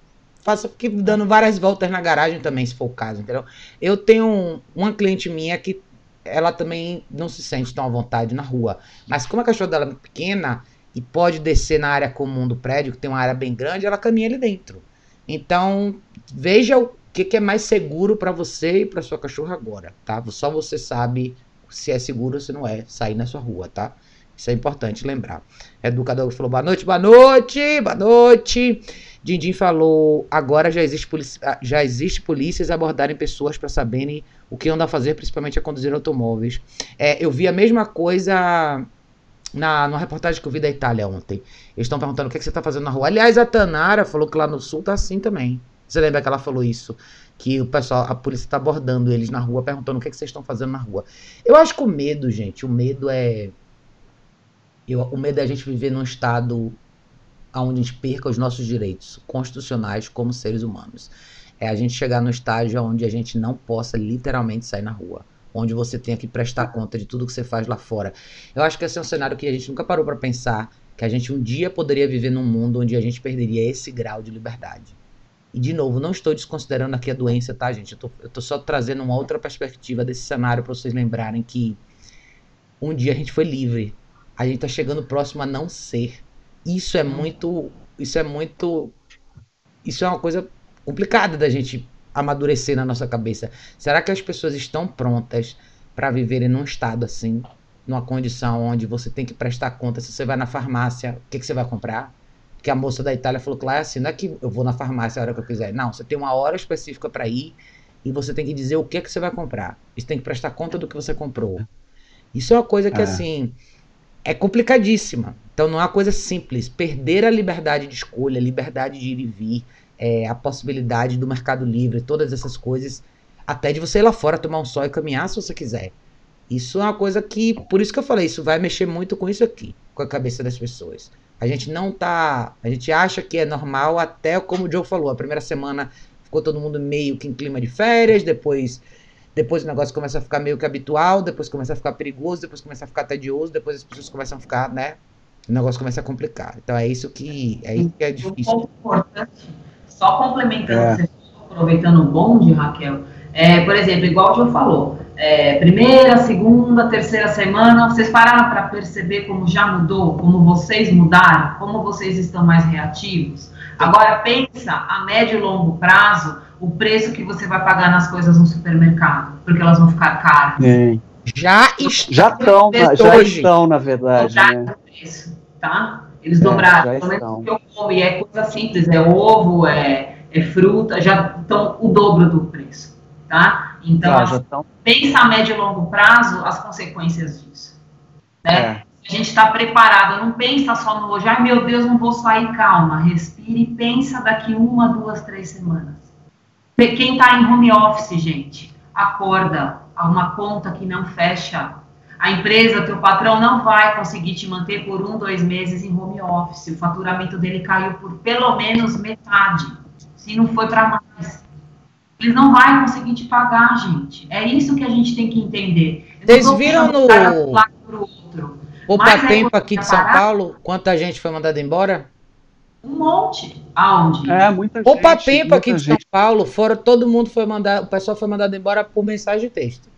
faça que dando várias voltas na garagem também, se for o caso, entendeu? Eu tenho uma cliente minha que ela também não se sente tão à vontade na rua. Mas como a cachorra dela é pequena e pode descer na área comum do prédio, que tem uma área bem grande, ela caminha ali dentro. Então, veja o que, que é mais seguro para você e para sua cachorra agora, tá? Só você sabe se é seguro ou se não é sair na sua rua, tá? Isso é importante lembrar. Educador falou boa noite, boa noite, boa noite. Dindim falou: agora já existe, ah, já existe polícias abordarem pessoas para saberem o que andam a fazer, principalmente a conduzir automóveis. É, eu vi a mesma coisa na, numa reportagem que eu vi da Itália ontem. Eles estão perguntando o que, é que você está fazendo na rua. Aliás, a Tanara falou que lá no sul tá assim também. Você lembra que ela falou isso? Que o pessoal, a polícia está abordando eles na rua, perguntando o que, é que vocês estão fazendo na rua. Eu acho que o medo, gente, o medo é. Eu, o medo é a gente viver num estado onde a gente perca os nossos direitos constitucionais como seres humanos. É a gente chegar no estágio onde a gente não possa literalmente sair na rua. Onde você tenha que prestar conta de tudo que você faz lá fora. Eu acho que esse é um cenário que a gente nunca parou para pensar. Que a gente um dia poderia viver num mundo onde a gente perderia esse grau de liberdade. E, de novo, não estou desconsiderando aqui a doença, tá, gente? Eu tô, eu tô só trazendo uma outra perspectiva desse cenário para vocês lembrarem que um dia a gente foi livre. A gente tá chegando próximo a não ser. Isso é muito. Isso é muito. Isso é uma coisa complicada da gente amadurecer na nossa cabeça. Será que as pessoas estão prontas para viverem num estado assim? Numa condição onde você tem que prestar conta se você vai na farmácia, o que, que você vai comprar? Porque a moça da Itália falou que lá é assim, não é que eu vou na farmácia a hora que eu quiser. Não, você tem uma hora específica para ir e você tem que dizer o que, é que você vai comprar. Você tem que prestar conta do que você comprou. Isso é uma coisa que, é. assim, é complicadíssima. Então não é uma coisa simples. Perder a liberdade de escolha, a liberdade de ir e vir, é, a possibilidade do mercado livre, todas essas coisas, até de você ir lá fora tomar um sol e caminhar se você quiser. Isso é uma coisa que, por isso que eu falei, isso vai mexer muito com isso aqui, com a cabeça das pessoas. A gente não tá, a gente acha que é normal até como o Joe falou, a primeira semana ficou todo mundo meio que em clima de férias, depois depois o negócio começa a ficar meio que habitual, depois começa a ficar perigoso, depois começa a ficar tedioso, depois as pessoas começam a ficar, né? O negócio começa a complicar. Então é isso que é, isso que é difícil. Um importante, só complementando, é. aproveitando o bonde, Raquel, é, por exemplo, igual o João falou, é, primeira, segunda, terceira semana, vocês pararam para perceber como já mudou, como vocês mudaram, como vocês estão mais reativos? Agora pensa a médio e longo prazo o preço que você vai pagar nas coisas no supermercado, porque elas vão ficar caras. É. Já, já estão, já estão, na verdade. Né? Preço, tá? Eles é, dobraram, pelo menos que eu como, e é coisa simples, é ovo, é, é fruta, já estão o dobro do preço, tá? Então, ah, pensa a médio e longo prazo as consequências disso, né? É. A gente está preparado, não pensa só no hoje, ai meu Deus, não vou sair, calma, respire e pensa daqui uma, duas, três semanas quem está em home office, gente, acorda. Há uma conta que não fecha. A empresa, teu patrão, não vai conseguir te manter por um, dois meses em home office. O faturamento dele caiu por pelo menos metade, se não foi para mais. Ele não vai conseguir te pagar, gente. É isso que a gente tem que entender. Vocês viram no Opa Tempo aqui de São Paulo, quanta gente foi mandada embora? Um monte. Aonde? É, muita gente. Opa Tempo aqui de São Paulo, fora todo mundo foi mandado, o pessoal foi mandado embora por mensagem de texto.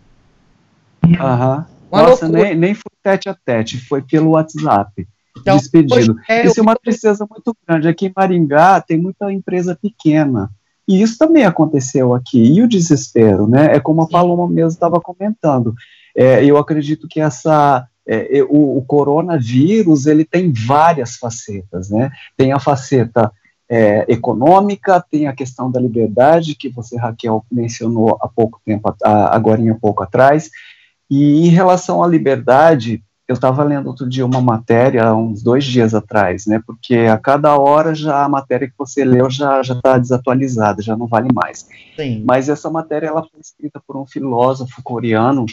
Aham. Nossa, nem, nem foi tete a tete, foi pelo WhatsApp. Então, despedido. É, isso é uma tristeza muito grande. Aqui em Maringá tem muita empresa pequena. E isso também aconteceu aqui. E o desespero, né? É como a Paloma mesmo estava comentando. É, eu acredito que essa é, o, o, coronavírus ele tem várias facetas, né? Tem a faceta é, econômica, tem a questão da liberdade que você Raquel mencionou há pouco tempo, agora há pouco atrás. E em relação à liberdade, eu estava lendo outro dia uma matéria, uns dois dias atrás, né? Porque a cada hora já a matéria que você leu já já está desatualizada, já não vale mais. Sim. Mas essa matéria ela foi escrita por um filósofo coreano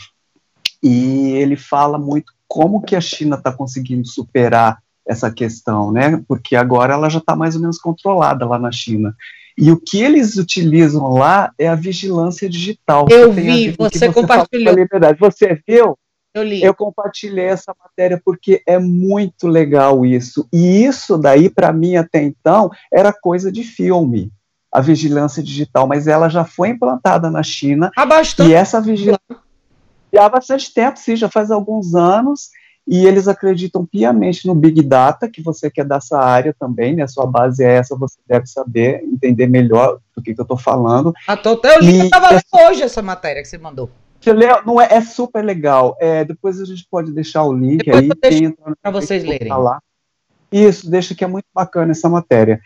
e ele fala muito como que a China está conseguindo superar essa questão, né? Porque agora ela já está mais ou menos controlada lá na China. E o que eles utilizam lá é a vigilância digital. Eu vi, você, você compartilhou. Você viu? Eu li. Eu compartilhei essa matéria porque é muito legal isso. E isso daí, para mim, até então, era coisa de filme, a vigilância digital. Mas ela já foi implantada na China. Há bastante. E essa vigilância há bastante tempo, sim, já faz alguns anos, e eles acreditam piamente no Big Data, que você quer dessa área também, né? Sua base é essa, você deve saber, entender melhor do que, que eu estou falando. Tô, eu li, estava lendo hoje essa matéria que você mandou. Não é, é super legal. É, depois a gente pode deixar o link depois aí. Para vocês lerem. Lá. Isso, deixa que é muito bacana essa matéria.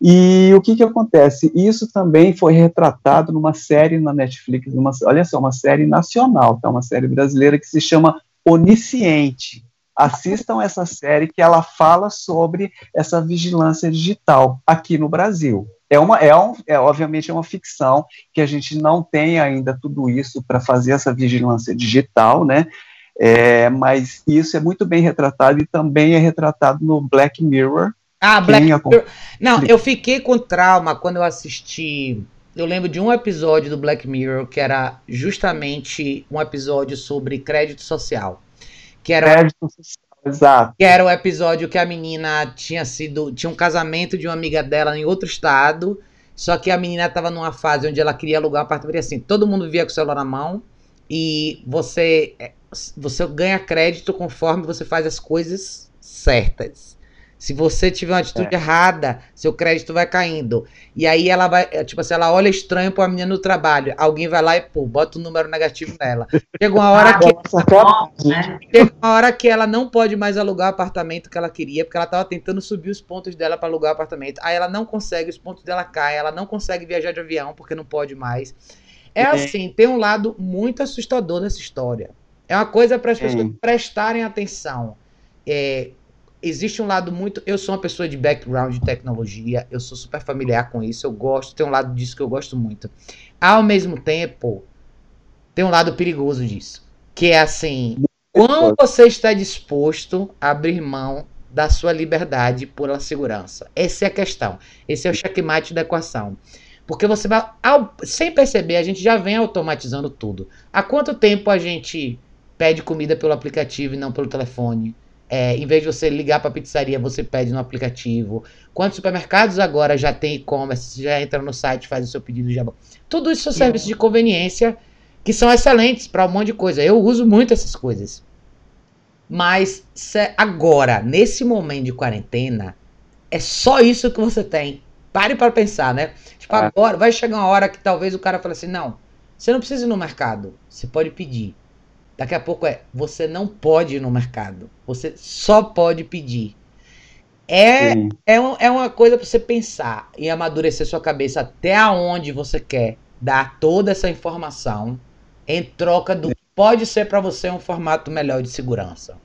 E o que que acontece? Isso também foi retratado numa série na Netflix, numa, olha só, uma série nacional, tá? Uma série brasileira que se chama Onisciente. Assistam essa série que ela fala sobre essa vigilância digital aqui no Brasil. É uma, é, um, é obviamente é uma ficção que a gente não tem ainda tudo isso para fazer essa vigilância digital, né? É, mas isso é muito bem retratado e também é retratado no Black Mirror. Ah, Black Mirror. Não, eu fiquei com trauma quando eu assisti. Eu lembro de um episódio do Black Mirror que era justamente um episódio sobre crédito social. Que era, crédito social, exato. Que era o episódio que a menina tinha sido. Tinha um casamento de uma amiga dela em outro estado. Só que a menina estava numa fase onde ela queria alugar um apartamento. Assim, todo mundo via com o celular na mão. E você você ganha crédito conforme você faz as coisas certas. Se você tiver uma atitude é. errada, seu crédito vai caindo. E aí ela vai, é, tipo assim, ela olha estranho pra menina no trabalho. Alguém vai lá e, pô, bota um número negativo nela. Chega uma hora ah, que. Né? Chega uma hora que ela não pode mais alugar o apartamento que ela queria, porque ela tava tentando subir os pontos dela para alugar o apartamento. Aí ela não consegue, os pontos dela caem, ela não consegue viajar de avião porque não pode mais. É, é. assim, tem um lado muito assustador nessa história. É uma coisa para as pessoas prestarem atenção. É, existe um lado muito. Eu sou uma pessoa de background de tecnologia, eu sou super familiar com isso, eu gosto, tem um lado disso que eu gosto muito. Ao mesmo tempo, tem um lado perigoso disso. Que é assim: quando você está disposto a abrir mão da sua liberdade por a segurança? Essa é a questão. Esse é o checkmate da equação. Porque você vai, ao, sem perceber, a gente já vem automatizando tudo. Há quanto tempo a gente pede comida pelo aplicativo e não pelo telefone. É, em vez de você ligar para a pizzaria, você pede no aplicativo. Quantos supermercados agora já tem e-commerce? Você já entra no site, faz o seu pedido já. Tudo isso são serviços de conveniência que são excelentes para um monte de coisa. Eu uso muito essas coisas. Mas agora, nesse momento de quarentena, é só isso que você tem. Pare para pensar, né? Tipo, é. agora vai chegar uma hora que talvez o cara fale assim: não, você não precisa ir no mercado, você pode pedir. Daqui a pouco é, você não pode ir no mercado. Você só pode pedir. É, é, um, é uma coisa para você pensar e amadurecer sua cabeça até aonde você quer dar toda essa informação em troca do que pode ser para você um formato melhor de segurança.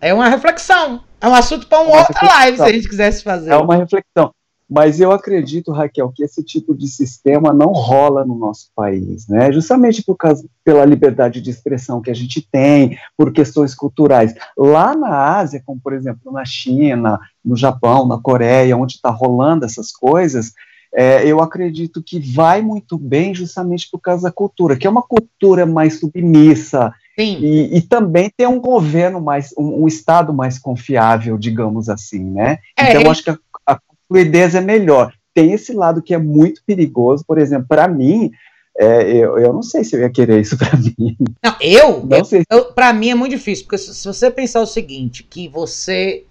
É uma reflexão. É um assunto para uma outra live, se a gente quisesse fazer. É uma reflexão. Mas eu acredito, Raquel, que esse tipo de sistema não rola no nosso país, né? Justamente por causa, pela liberdade de expressão que a gente tem, por questões culturais. Lá na Ásia, como por exemplo na China, no Japão, na Coreia, onde está rolando essas coisas, é, eu acredito que vai muito bem justamente por causa da cultura, que é uma cultura mais submissa, e, e, também tem um governo mais, um, um, Estado mais confiável, digamos assim, né? É, então, eu acho que a, a fluidez é melhor. Tem esse lado que é muito perigoso, por exemplo, para mim, é, eu, eu não sei se eu ia querer isso para (laughs) mim. Não, eu? Não eu, sei. Para mim é muito difícil, porque se, se você pensar o seguinte, que você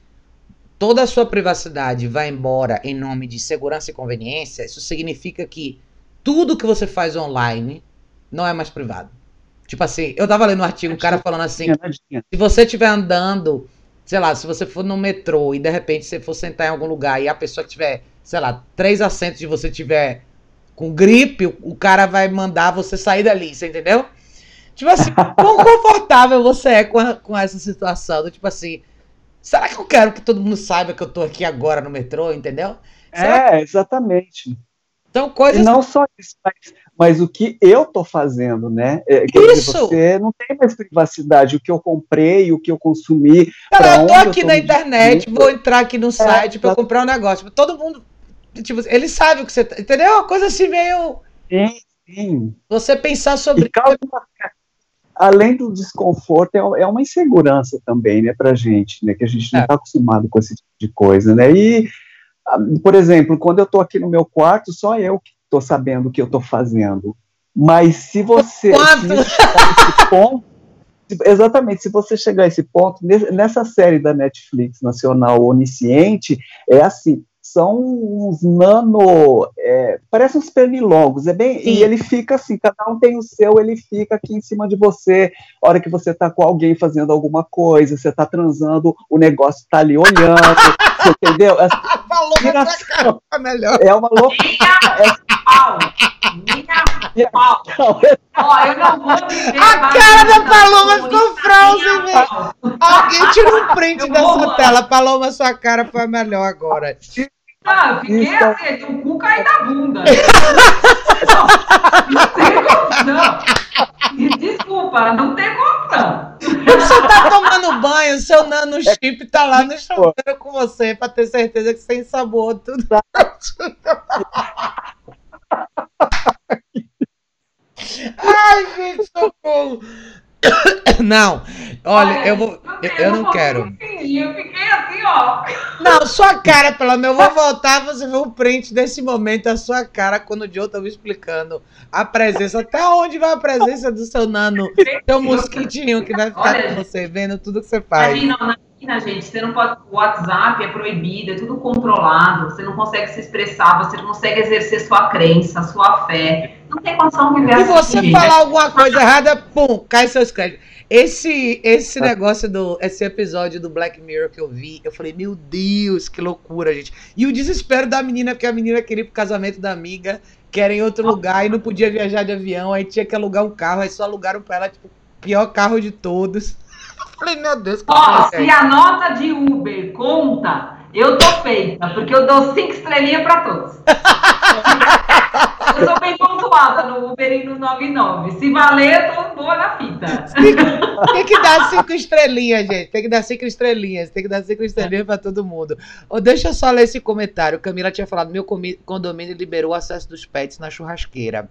toda a sua privacidade vai embora em nome de segurança e conveniência, isso significa que tudo que você faz online não é mais privado. Tipo assim, eu tava lendo um artigo, um cara falando assim: se você estiver andando sei lá, se você for no metrô e de repente você for sentar em algum lugar e a pessoa tiver, sei lá, três assentos e você tiver com gripe, o, cara vai mandar você sair dali, você entendeu? Tipo assim, (laughs) quão confortável você é com, a, com essa situação? Do, tipo assim, será que eu quero que todo mundo saiba que eu tô aqui agora no metrô, entendeu? Será é, que... exatamente. São coisas. E não só isso, mas mas o que eu estou fazendo, né? É, Isso! Dizer, você não tem mais privacidade, o que eu comprei, o que eu consumi. Cara, eu tô aqui eu tô na internet, vou entrar aqui no é, site para comprar um negócio. Todo mundo, tipo, ele sabe o que você tá, entendeu? Uma coisa assim meio... Sim, sim. Você pensar sobre... além do desconforto, é, é uma insegurança também, né, pra gente, né, que a gente não está é. acostumado com esse tipo de coisa, né, e, ah, por exemplo, quando eu estou aqui no meu quarto, só eu que estou sabendo o que eu estou fazendo. Mas se você. Se ponto, Exatamente, se você chegar a esse ponto, nessa série da Netflix nacional Onisciente, é assim, são uns nano, é, parece uns pernilongos, é bem, Sim. e ele fica assim, cada um tem o seu, ele fica aqui em cima de você, a hora que você tá com alguém fazendo alguma coisa, você tá transando, o negócio tá ali olhando, (laughs) entendeu? Essa Falou giração, é melhor. É uma loucura. Minha pau! Minha pau! Ó, eu não vou A cara da Paloma ficou frozen, velho. Alguém tira um print da sua tela. Paloma, sua cara foi a melhor agora. Ah, fiquei Isso. assim, o cu cai da bunda. (laughs) não, tem condição. Desculpa, não tem condição. Você tá tomando banho, seu nano chip tá lá no chuveiro com você, pra ter certeza que você ensabou tudo. Ai, gente, socorro. Não, olha, eu vou. Eu, eu não, quero. Eu fiquei assim, ó. Não, sua cara, pelo menos. Eu vou voltar, você vê o print desse momento, a sua cara, quando o Joe tava explicando a presença. Até onde vai a presença do seu nano, seu mosquitinho que vai ficar olha, com você, vendo tudo que você faz. Imagina, imagina, gente, você não pode. O WhatsApp é proibido, é tudo controlado, você não consegue se expressar, você não consegue exercer sua crença, sua fé. Não tem condição de viver E você assim, falar alguma coisa errada, pum, cai seus créditos. Esse, esse negócio do. Esse episódio do Black Mirror que eu vi, eu falei, meu Deus, que loucura, gente. E o desespero da menina, porque a menina queria ir pro casamento da amiga, que era em outro lugar e não podia viajar de avião, aí tinha que alugar um carro, aí só alugaram pra ela, tipo, pior carro de todos. Falei, meu Deus, que Ó, se a nota de Uber conta, eu tô feita, porque eu dou cinco estrelinhas pra todos. eu sou bem pontuada no Uber e no 99. Se valer, eu tô boa na fita. Tem que dar cinco estrelinhas, gente. Tem que dar cinco estrelinhas. Tem que dar cinco estrelinhas pra todo mundo. Oh, deixa eu só ler esse comentário. Camila tinha falado: meu condomínio liberou o acesso dos pets na churrasqueira.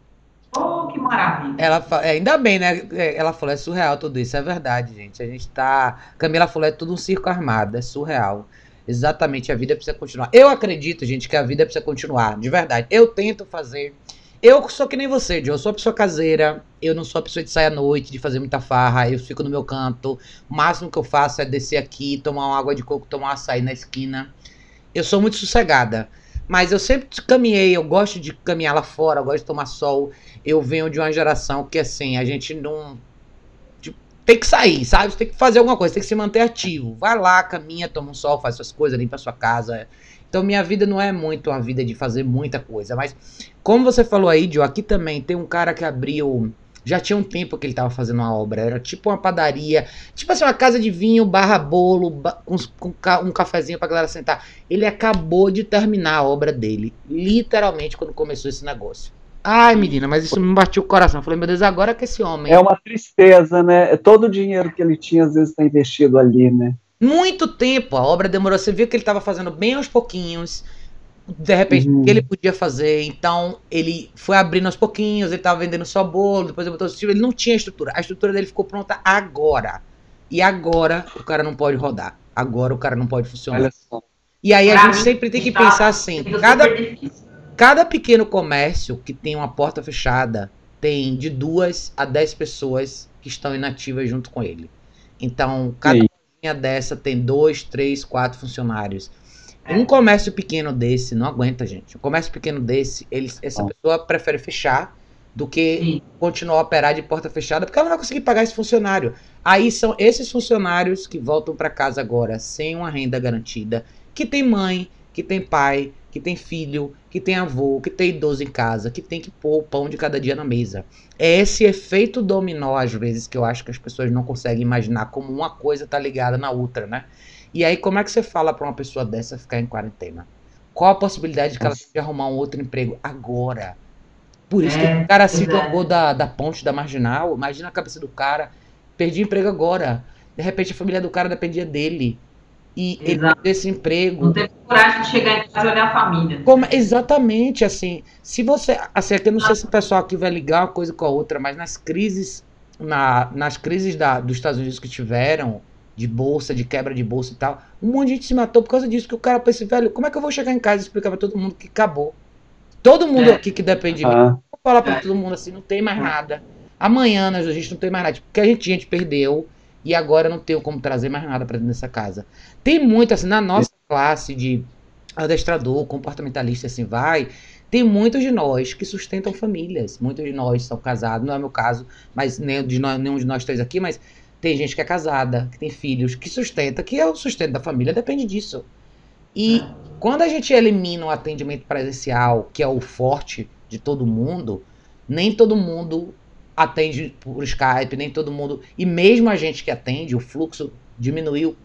Oh, que maravilha. Ela, é, ainda bem, né? É, ela falou, é surreal tudo isso, é verdade, gente. A gente tá. Camila falou, é tudo um circo armado, é surreal. Exatamente, a vida precisa continuar. Eu acredito, gente, que a vida precisa continuar, de verdade. Eu tento fazer. Eu sou que nem você, Joe. Eu sou a pessoa caseira. Eu não sou a pessoa de sair à noite, de fazer muita farra. Eu fico no meu canto. O máximo que eu faço é descer aqui, tomar uma água de coco, tomar um açaí na esquina. Eu sou muito sossegada. Mas eu sempre caminhei, eu gosto de caminhar lá fora, eu gosto de tomar sol. Eu venho de uma geração que, assim, a gente não tem que sair, sabe? Você tem que fazer alguma coisa, tem que se manter ativo. Vai lá, caminha, toma um sol, faz suas coisas, limpa a sua casa. Então minha vida não é muito uma vida de fazer muita coisa, mas como você falou aí, Joe, aqui também tem um cara que abriu já tinha um tempo que ele estava fazendo uma obra. Era tipo uma padaria, tipo assim, uma casa de vinho barra bolo, com, com um cafezinho pra galera sentar. Ele acabou de terminar a obra dele, literalmente, quando começou esse negócio. Ai, menina, mas isso me bateu o coração. Eu falei, meu Deus, agora que esse homem. É uma tristeza, né? É todo o dinheiro que ele tinha, às vezes, está investido ali, né? Muito tempo. A obra demorou. Você viu que ele estava fazendo bem aos pouquinhos. De repente, uhum. o que ele podia fazer. Então, ele foi abrindo aos pouquinhos. Ele estava vendendo só bolo. Depois ele botou o Ele não tinha estrutura. A estrutura dele ficou pronta agora. E agora o cara não pode rodar. Agora o cara não pode funcionar. E aí a gente sempre tem que pensar assim: cada, Cada pequeno comércio que tem uma porta fechada tem de duas a dez pessoas que estão inativas junto com ele. Então, cada linha dessa tem dois, três, quatro funcionários. Um comércio pequeno desse não aguenta, gente. Um comércio pequeno desse, ele, essa pessoa prefere fechar do que Sim. continuar a operar de porta fechada, porque ela não vai conseguir pagar esse funcionário. Aí são esses funcionários que voltam para casa agora sem uma renda garantida, que tem mãe, que tem pai, que tem filho, que tem avô, que tem idoso em casa, que tem que pôr o pão de cada dia na mesa. É esse efeito dominó, às vezes, que eu acho que as pessoas não conseguem imaginar como uma coisa tá ligada na outra, né? E aí, como é que você fala para uma pessoa dessa ficar em quarentena? Qual a possibilidade de que ela tenha que arrumar um outro emprego agora? Por isso é, que o cara se jogou da, da ponte da marginal. Imagina a cabeça do cara. Perdi emprego agora. De repente a família do cara dependia dele e Exato. ele esse emprego. Não teve coragem de chegar em casa e olhar a família. Como, exatamente, assim, se você, assim, aqui eu não sei se o pessoal aqui vai ligar uma coisa com a outra, mas nas crises, na, nas crises da, dos Estados Unidos que tiveram, de bolsa, de quebra de bolsa e tal, um monte de gente se matou por causa disso, que o cara pensou, velho, como é que eu vou chegar em casa e explicar pra todo mundo que acabou? Todo mundo é. aqui que depende de mim, vou falar pra é. todo mundo assim, não tem mais nada. Amanhã a gente não tem mais nada. Porque a gente, a gente perdeu e agora não tenho como trazer mais nada para dentro dessa casa. Tem muito, assim, na nossa classe de adestrador, comportamentalista, assim, vai. Tem muitos de nós que sustentam famílias. Muitos de nós são casados, não é meu caso, mas nem de nós, nenhum de nós três aqui, mas tem gente que é casada, que tem filhos, que sustenta, que é o sustento da família, depende disso. E quando a gente elimina o atendimento presencial, que é o forte de todo mundo, nem todo mundo atende por Skype, nem todo mundo. E mesmo a gente que atende, o fluxo diminuiu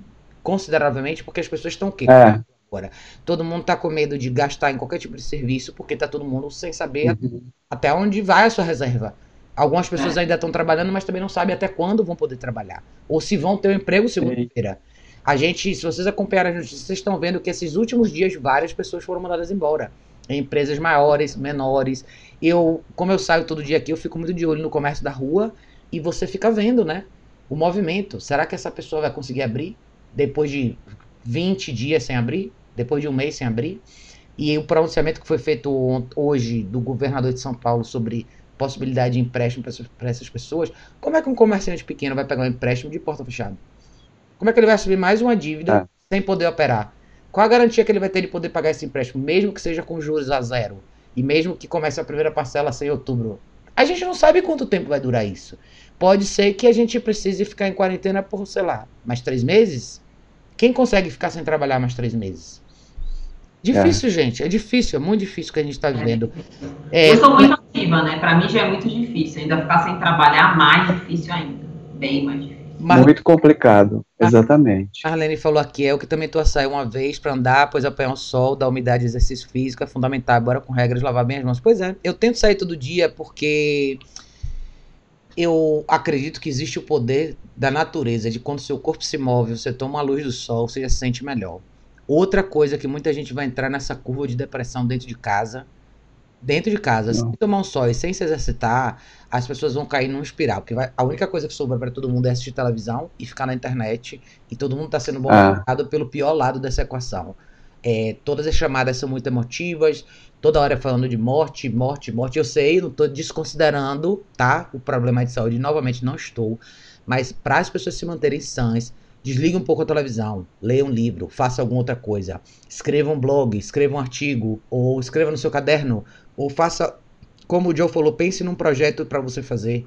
consideravelmente porque as pessoas estão o quê? É. Agora, todo mundo está com medo de gastar em qualquer tipo de serviço porque está todo mundo sem saber uhum. até onde vai a sua reserva. Algumas pessoas é. ainda estão trabalhando, mas também não sabem até quando vão poder trabalhar. Ou se vão ter um emprego segunda-feira. A gente, se vocês acompanharem as notícias, vocês estão vendo que esses últimos dias várias pessoas foram mandadas embora. Em empresas maiores, menores. Eu, como eu saio todo dia aqui, eu fico muito de olho no comércio da rua e você fica vendo, né? O movimento. Será que essa pessoa vai conseguir abrir depois de 20 dias sem abrir? Depois de um mês sem abrir? E o pronunciamento que foi feito hoje do governador de São Paulo sobre possibilidade de empréstimo para essas pessoas, como é que um comerciante pequeno vai pegar um empréstimo de porta fechada? Como é que ele vai assumir mais uma dívida é. sem poder operar? Qual a garantia que ele vai ter de poder pagar esse empréstimo, mesmo que seja com juros a zero? E mesmo que comece a primeira parcela em outubro? A gente não sabe quanto tempo vai durar isso. Pode ser que a gente precise ficar em quarentena por, sei lá, mais três meses? Quem consegue ficar sem trabalhar mais três meses? Difícil, é. gente. É difícil, é muito difícil o que a gente está vivendo. É, eu sou muito ativa, né? Para mim já é muito difícil. Ainda ficar sem trabalhar, mais difícil ainda. Bem mais difícil. Mar... Muito complicado, exatamente. A Arlene falou aqui, é o que também estou a sair uma vez para andar, pois apanhar o sol, dar umidade, exercício físico é fundamental. Agora com regras, lavar bem as mãos. Pois é, eu tento sair todo dia porque eu acredito que existe o poder da natureza, de quando seu corpo se move, você toma a luz do sol, você já se sente melhor. Outra coisa que muita gente vai entrar nessa curva de depressão dentro de casa, dentro de casa, Não. sem tomar um sol e sem se exercitar, as pessoas vão cair num espiral. Porque vai, a única coisa que sobra para todo mundo é assistir televisão e ficar na internet. E todo mundo está sendo bombardeado ah. pelo pior lado dessa equação. É, todas as chamadas são muito emotivas, toda hora falando de morte, morte, morte. Eu sei, não estou desconsiderando, tá? O problema de saúde, novamente não estou. Mas para as pessoas se manterem sãs, desligue um pouco a televisão, leia um livro, faça alguma outra coisa, escreva um blog, escreva um artigo, ou escreva no seu caderno, ou faça, como o Joe falou, pense num projeto para você fazer.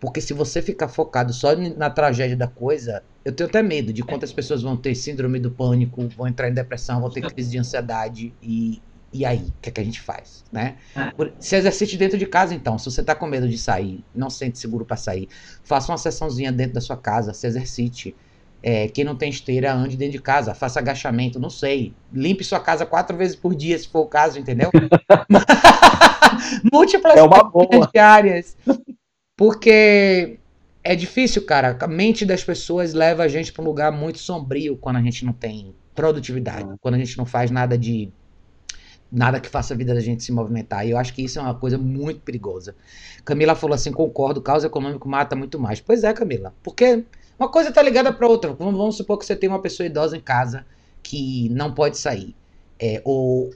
Porque se você ficar focado só na tragédia da coisa, eu tenho até medo de quantas pessoas vão ter síndrome do pânico, vão entrar em depressão, vão ter crise de ansiedade e, e aí, o que, é que a gente faz, né? É. Se exercite dentro de casa, então. Se você tá com medo de sair, não sente seguro para sair, faça uma sessãozinha dentro da sua casa, se exercite. É, quem não tem esteira, ande dentro de casa, faça agachamento, não sei. Limpe sua casa quatro vezes por dia, se for o caso, entendeu? (laughs) Múltiplas é diárias. Porque é difícil, cara. A mente das pessoas leva a gente para um lugar muito sombrio quando a gente não tem produtividade, uhum. quando a gente não faz nada de nada que faça a vida da gente se movimentar. E eu acho que isso é uma coisa muito perigosa. Camila falou assim: concordo, caos econômico mata muito mais. Pois é, Camila. Porque uma coisa está ligada para outra. Vamos, supor que você tem uma pessoa idosa em casa que não pode sair. É, ou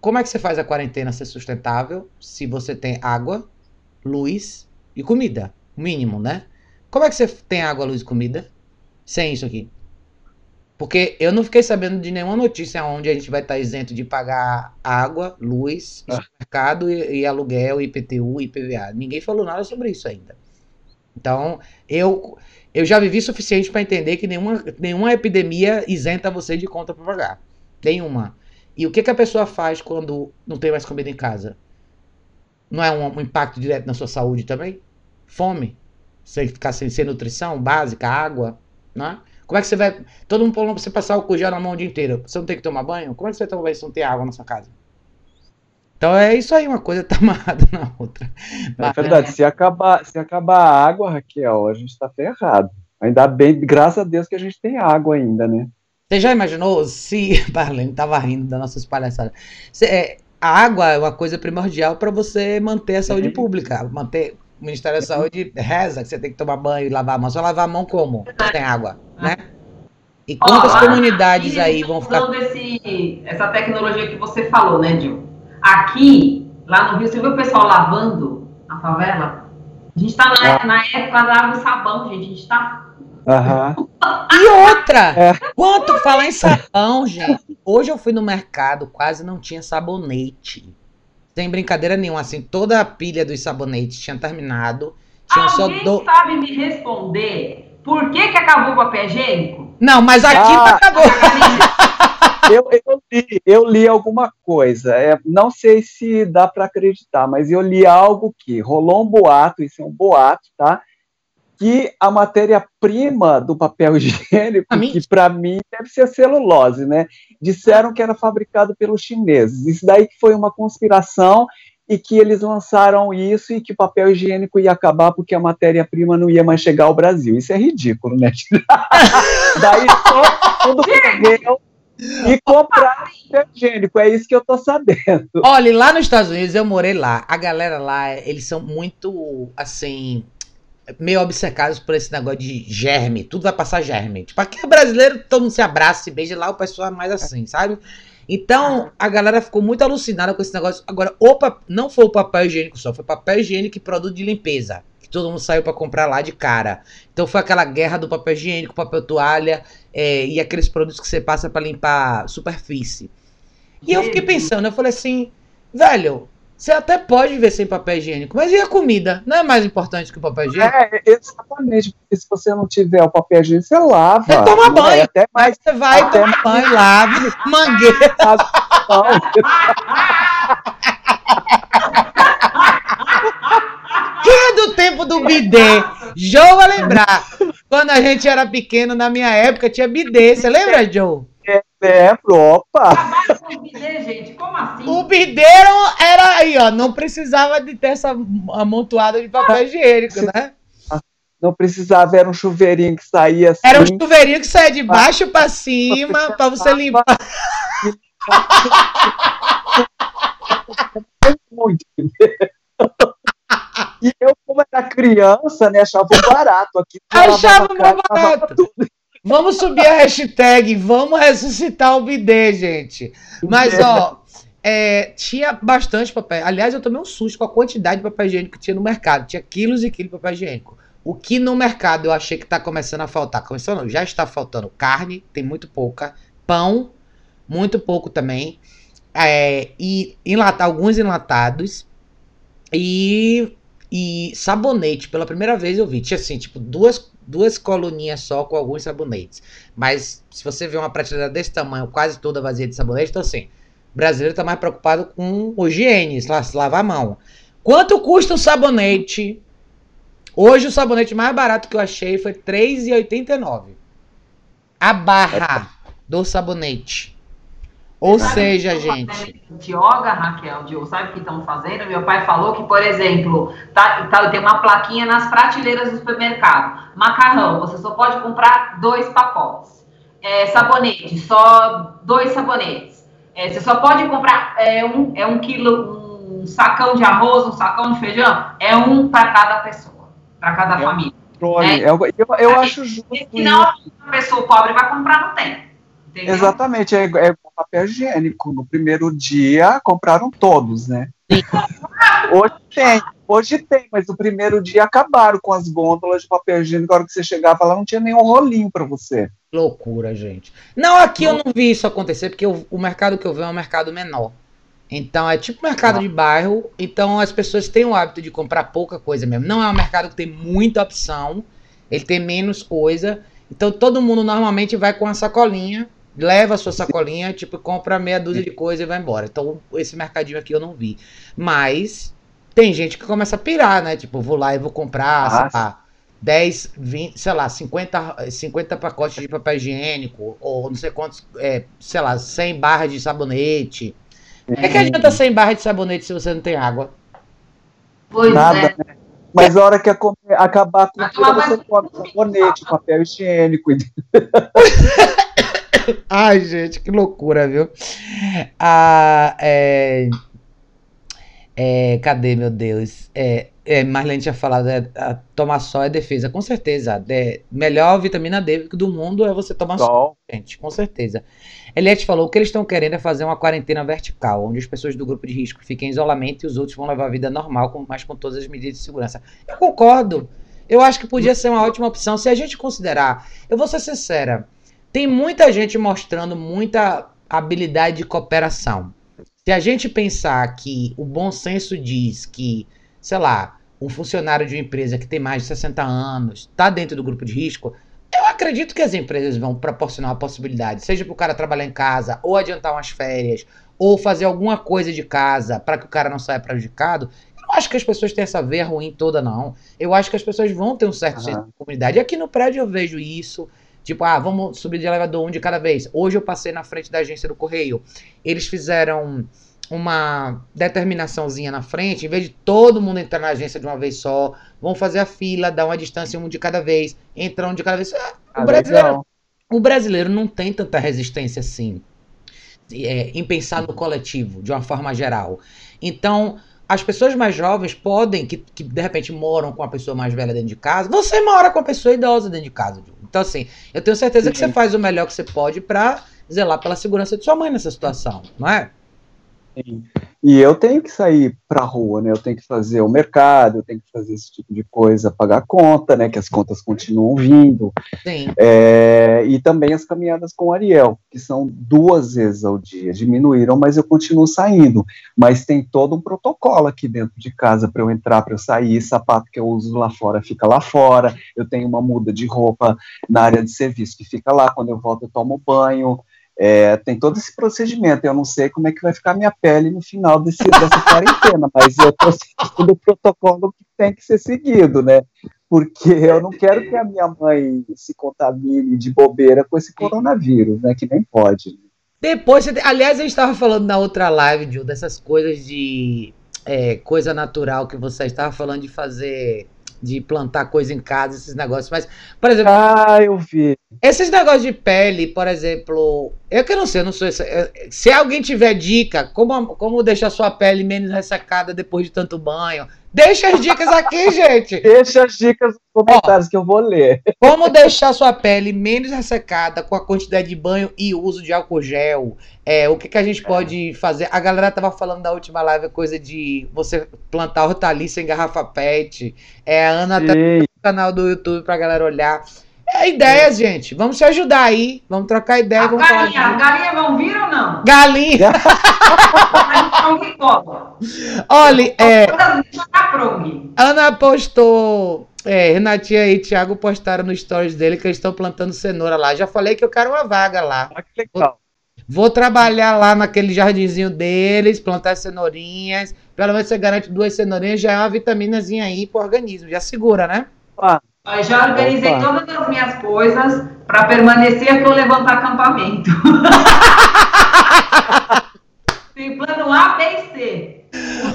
como é que você faz a quarentena ser sustentável se você tem água, luz e comida? Mínimo, né? Como é que você tem água, luz e comida sem isso aqui? Porque eu não fiquei sabendo de nenhuma notícia onde a gente vai estar isento de pagar água, luz, ah. mercado e, e, aluguel, IPTU, IPVA. Ninguém falou nada sobre isso ainda. Então, eu eu já vivi suficiente para entender que nenhuma, nenhuma epidemia isenta você de conta para pagar. Nenhuma. E o que, que a pessoa faz quando não tem mais comida em casa? Não é um, um impacto direto na sua saúde também? Fome. Você ficar sem, sem nutrição básica, água, né? Como é que você vai. Todo mundo falando pra você passar o cujá na mão o dia inteiro. Você não tem que tomar banho? Como é que você vai tomar banho se não tem água na sua casa? Então é isso aí, uma coisa (laughs) tá amarrada na outra. É verdade, se acabar, se acabar a água, Raquel, a gente está ferrado. Ainda bem, graças a Deus que a gente tem água ainda, né? Você já imaginou se. (laughs) Marlene tava rindo das nossas palhaçadas. é, a água é uma coisa primordial para você manter a saúde pública. Manter. O Ministério da Saúde reza que você tem que tomar banho e lavar a mão. Só lavar a mão como? Sem água, né? E quantas comunidades aí vão ficar. Desse, essa tecnologia que você falou, né, Dil? Aqui, lá no Rio, você viu o pessoal lavando a favela? A gente tá na, na época da água e sabão, gente. A gente tá. Aham. E outra, É. quanto falar em sabão, gente. Hoje eu fui no mercado, quase não tinha sabonete. Sem brincadeira nenhuma, assim, toda a pilha dos sabonetes tinha terminado. Tinha só Alguém do... sabe me responder por que, que acabou o papel higiênico? Não, mas aqui Ah. acabou. Eu, eu, li, eu li alguma coisa, é, não sei se dá para acreditar, mas eu li algo que rolou um boato, isso é um boato, tá? Que a matéria-prima do papel (laughs) higiênico, que para mim deve ser celulose, né? Disseram que era fabricado pelos chineses. Isso daí que foi uma conspiração e que eles lançaram isso e que o papel higiênico ia acabar porque a matéria-prima não ia mais chegar ao Brasil. Isso é ridículo, né? (laughs) daí todo mundo correu e compraram papel higiênico. É isso que eu tô sabendo. Olha, lá nos Estados Unidos eu morei lá. A galera lá, eles são muito, assim, meio obcecados por esse negócio de germe. Tudo vai passar germe. Tipo, aqui é brasileiro, todo mundo se abraça, se beija lá, o pessoal é mais assim, sabe? Então, a galera ficou muito alucinada com esse negócio. Agora, o pap- não foi o papel higiênico só, foi papel higiênico e produto de limpeza. Todo mundo saiu pra comprar lá de cara. Então foi aquela guerra do papel higiênico, papel toalha é, e aqueles produtos que você passa pra limpar superfície. E eu fiquei pensando, eu falei assim, velho, você até pode viver sem papel higiênico, mas e a comida? Não é mais importante que o papel higiênico? É, exatamente. Porque se você não tiver o papel higiênico, você lava. Você toma é banho. até mais Mas você vai até tomar banho, lava, mangueira. (laughs) (laughs) é do tempo do bidê? Joe vai lembrar. Quando a gente era pequeno, na minha época, tinha bidê. Você lembra, Joe? Lembro, opa. Trabalho com bidê, gente. Como assim? O bideiro era aí, ó. Não precisava de ter essa amontoada de papel higiênico, né? Não precisava, era um chuveirinho que saía assim. Era um chuveirinho que saía de baixo pra cima pra você limpar. (laughs) muito. E eu, como era criança, né, achava um barato aqui. (laughs) Achava um barato. tudo. Vamos subir a hashtag, vamos ressuscitar o bidê, gente. Mas, ó, é, tinha bastante papel. Aliás, eu tomei um susto com a quantidade de papel higiênico que tinha no mercado. Tinha quilos e quilos de papel higiênico. O que no mercado eu achei que tá começando a faltar. Começou não, já está faltando carne, tem muito pouca. Pão, muito pouco também. É, e enlata, alguns enlatados. E, e sabonete, pela primeira vez eu vi. Tinha assim, tipo, duas, duas coluninhas só com alguns sabonetes. Mas se você vê uma prateleira desse tamanho, quase toda vazia de sabonete, então assim, o brasileiro tá mais preocupado com higiene, se la- se lavar a mão. Quanto custa um sabonete? Hoje o sabonete mais barato que eu achei foi R$ 3,89. A barra do sabonete. Ou Sabe seja, gente. yoga, Raquel, de, sabe o que estão fazendo? Meu pai falou que, por exemplo, tá, tá- tem uma plaquinha nas prateleiras do supermercado. Macarrão, você só pode comprar dois pacotes. É, sabonete, só dois sabonetes. É, você só pode comprar é, um, é um quilo, um sacão de arroz, um sacão de feijão. É um para cada pessoa, para cada É um família. Controle. Eu, eu, eu acho justo senão a pessoa pobre vai comprar, não tem. Entendeu? Exatamente, é, é igual papel higiênico. No primeiro dia compraram todos, né? Hoje tem, hoje tem, mas no primeiro dia acabaram com as gôndolas de papel higiênico. A hora que você chegava lá, não tinha nenhum rolinho para você. Loucura, gente. Não, aqui eu não vi isso acontecer, porque o, o mercado que eu vejo é um mercado menor. Então é tipo mercado Ah. de bairro, então as pessoas têm o hábito de comprar pouca coisa mesmo. Não é um mercado que tem muita opção, ele tem menos coisa. Então todo mundo normalmente vai com a sacolinha, leva a sua sacolinha, tipo, compra meia dúzia de coisa e vai embora. Então esse mercadinho aqui eu não vi. Mas tem gente que começa a pirar, né? Tipo, vou lá e vou comprar, Ah, sei lá, 10, 20, sei lá, 50, 50 pacotes de papel higiênico, ou não sei quantos, é, sei lá, 100 barras de sabonete. É que adianta 100 barras de sabonete se você não tem água? Pois Nada, é. né? Mas a hora que a acabar a tomar você come sabonete, papel higiênico. (laughs) Ai, gente, que loucura, viu? Ah, é... é, cadê, meu Deus? É, é, Marlene tinha falado, é, tomar sol é defesa, com certeza. É, melhor vitamina D do mundo é você tomar sol, sol gente, com certeza. Eliette falou que eles estão querendo é fazer uma quarentena vertical, onde as pessoas do grupo de risco fiquem em isolamento e os outros vão levar a vida normal, com, mas com todas as medidas de segurança. Eu concordo. Eu acho que podia ser uma ótima opção se a gente considerar. Eu vou ser sincera. Tem muita gente mostrando muita habilidade de cooperação. Se a gente pensar que o bom senso diz que, sei lá, um funcionário de uma empresa que tem mais de 60 anos está dentro do grupo de risco, eu acredito que as empresas vão proporcionar a possibilidade, seja para o cara trabalhar em casa, ou adiantar umas férias, ou fazer alguma coisa de casa para que o cara não saia prejudicado. Eu não acho que as pessoas têm essa veia ruim toda, não. Eu acho que as pessoas vão ter um certo uhum. senso de comunidade. E aqui no prédio eu vejo isso. Tipo, ah, vamos subir de elevador um de cada vez. Hoje eu passei na frente da agência do correio. Eles fizeram uma determinaçãozinha na frente, em vez de todo mundo entrar na agência de uma vez só, vão fazer a fila, dar uma distância um de cada vez, entrar um de cada vez. Ah, o, ah, brasileiro, o brasileiro não tem tanta resistência assim é, em pensar no coletivo, de uma forma geral. Então, as pessoas mais jovens podem, que, que de repente moram com a pessoa mais velha dentro de casa, você mora com a pessoa idosa dentro de casa. Então, assim, eu tenho certeza Sim. que você faz o melhor que você pode para zelar pela segurança de sua mãe nessa situação, não é? Sim. E eu tenho que sair para a rua, né? Eu tenho que fazer o mercado, eu tenho que fazer esse tipo de coisa, pagar conta, né? Que as contas continuam vindo. Sim. É, e também as caminhadas com o Ariel, que são duas vezes ao dia. Diminuíram, mas eu continuo saindo. Mas tem todo um protocolo aqui dentro de casa para eu entrar, para eu sair. Sapato que eu uso lá fora fica lá fora. Eu tenho uma muda de roupa na área de serviço que fica lá. Quando eu volto, eu tomo banho. É, tem todo esse procedimento. Eu não sei como é que vai ficar minha pele no final desse, dessa (laughs) quarentena, mas eu estou seguindo o protocolo que tem que ser seguido, né? Porque eu não quero que a minha mãe se contamine de bobeira com esse coronavírus, né? Que nem pode. Depois, aliás, a gente estava falando na outra live, Gil, dessas coisas de é, coisa natural que você estava falando de fazer de plantar coisa em casa, esses negócios. Mas, por exemplo. Ah, eu vi. Esses negócios de pele, por exemplo. Eu que não sei, eu não sou. Se alguém tiver dica, como, como deixar sua pele menos ressecada depois de tanto banho, Deixa as dicas aqui, (laughs) gente. Deixa as dicas nos comentários Ó, que eu vou ler. Como deixar sua pele menos ressecada com a quantidade de banho e uso de álcool gel. É, o que, que a gente pode fazer? A galera tava falando da última live, coisa de você plantar hortaliça em garrafa PET. É, a Ana tá no canal do YouTube pra galera olhar. É ideias, gente. Vamos se ajudar aí. Vamos trocar ideia. A vamos galinha, falar galinha vão vir ou não? Galinha. (laughs) Olha, é. Ana postou. É, Renatinha e Thiago postaram no stories dele que eles estão plantando cenoura lá. Já falei que eu quero uma vaga lá. Ah, que legal. Vou, vou trabalhar lá naquele jardinzinho deles, plantar cenourinhas. Pelo menos você garante duas cenourinhas, já é uma vitaminazinha aí pro organismo. Já segura, né? Ah. Eu já organizei Opa. todas as minhas coisas para permanecer ou levantar acampamento. (laughs) Tem plano A, B e C.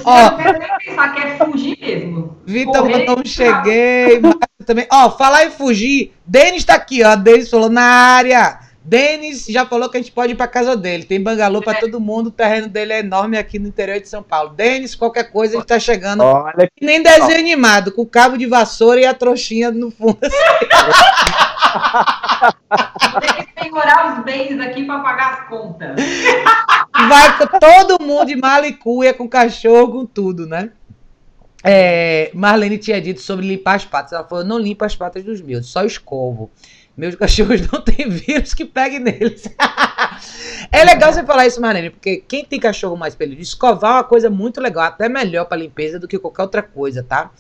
Ó, oh. nem pensar que é fugir mesmo. Vitor mandou um cheguei. também. Ó, oh, falar em fugir. Denis tá aqui, ó. Denis falou na área. Denis já falou que a gente pode ir para casa dele. Tem bangalô para é. todo mundo. O terreno dele é enorme aqui no interior de São Paulo. Denis, qualquer coisa, a gente tá chegando. Olha que... Nem desenho animado, com o cabo de vassoura e a trouxinha no fundo. (laughs) Tem que penhorar os bens aqui para pagar as contas. Vai todo mundo de malicuia, com cachorro, com tudo, né? É, Marlene tinha dito sobre limpar as patas. Ela falou: não limpa as patas dos meus, só escovo. Meus cachorros (laughs) não têm vírus que pegue neles. (laughs) é legal você falar isso, Marlene, porque quem tem cachorro mais peludo, escovar é uma coisa muito legal, até melhor para limpeza do que qualquer outra coisa, tá?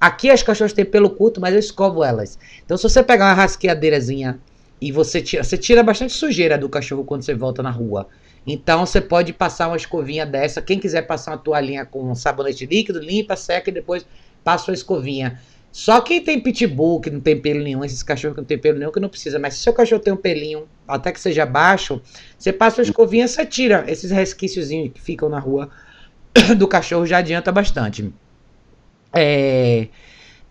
Aqui as cachorras têm pelo curto, mas eu escovo elas. Então se você pegar uma rasqueadeirazinha e você tira, você tira bastante sujeira do cachorro quando você volta na rua. Então você pode passar uma escovinha dessa. Quem quiser passar uma toalhinha com sabonete líquido, limpa, seca e depois passa a escovinha. Só quem tem pitbull, que não tem pelo nenhum, esses cachorros que não tem pelo nenhum, que não precisa. Mas se seu cachorro tem um pelinho, até que seja baixo, você passa uma escovinha, você tira esses resquíciozinhos que ficam na rua (coughs) do cachorro, já adianta bastante. É,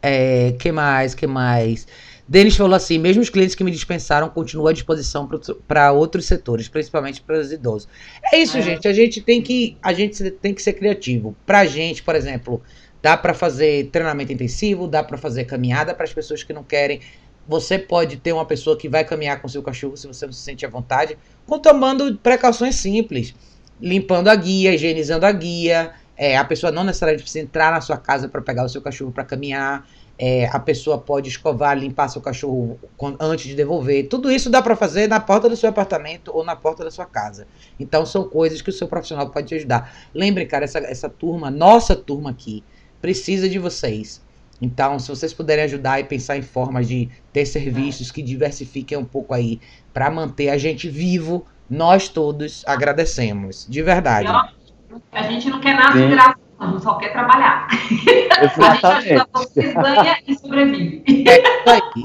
é, que mais, que mais? Denis falou assim: mesmo os clientes que me dispensaram continuam à disposição para outros setores, principalmente para os idosos. É isso, é. gente. A gente tem que a gente tem que ser criativo. Para gente, por exemplo, Dá para fazer treinamento intensivo, dá para fazer caminhada para as pessoas que não querem. Você pode ter uma pessoa que vai caminhar com seu cachorro se você não se sente à vontade, com tomando precauções simples, limpando a guia, higienizando a guia. É, a pessoa não necessariamente precisa entrar na sua casa para pegar o seu cachorro para caminhar. É, a pessoa pode escovar, limpar seu cachorro antes de devolver. Tudo isso dá para fazer na porta do seu apartamento ou na porta da sua casa. Então são coisas que o seu profissional pode te ajudar. Lembre, cara, essa, essa turma, nossa turma aqui, precisa de vocês. Então, se vocês puderem ajudar e pensar em formas de ter serviços que diversifiquem um pouco aí para manter a gente vivo, nós todos agradecemos, de verdade. A gente não quer nada de graça gente só quer trabalhar. Exatamente. (laughs) A gente ajuda vocês, ganha e sobrevive.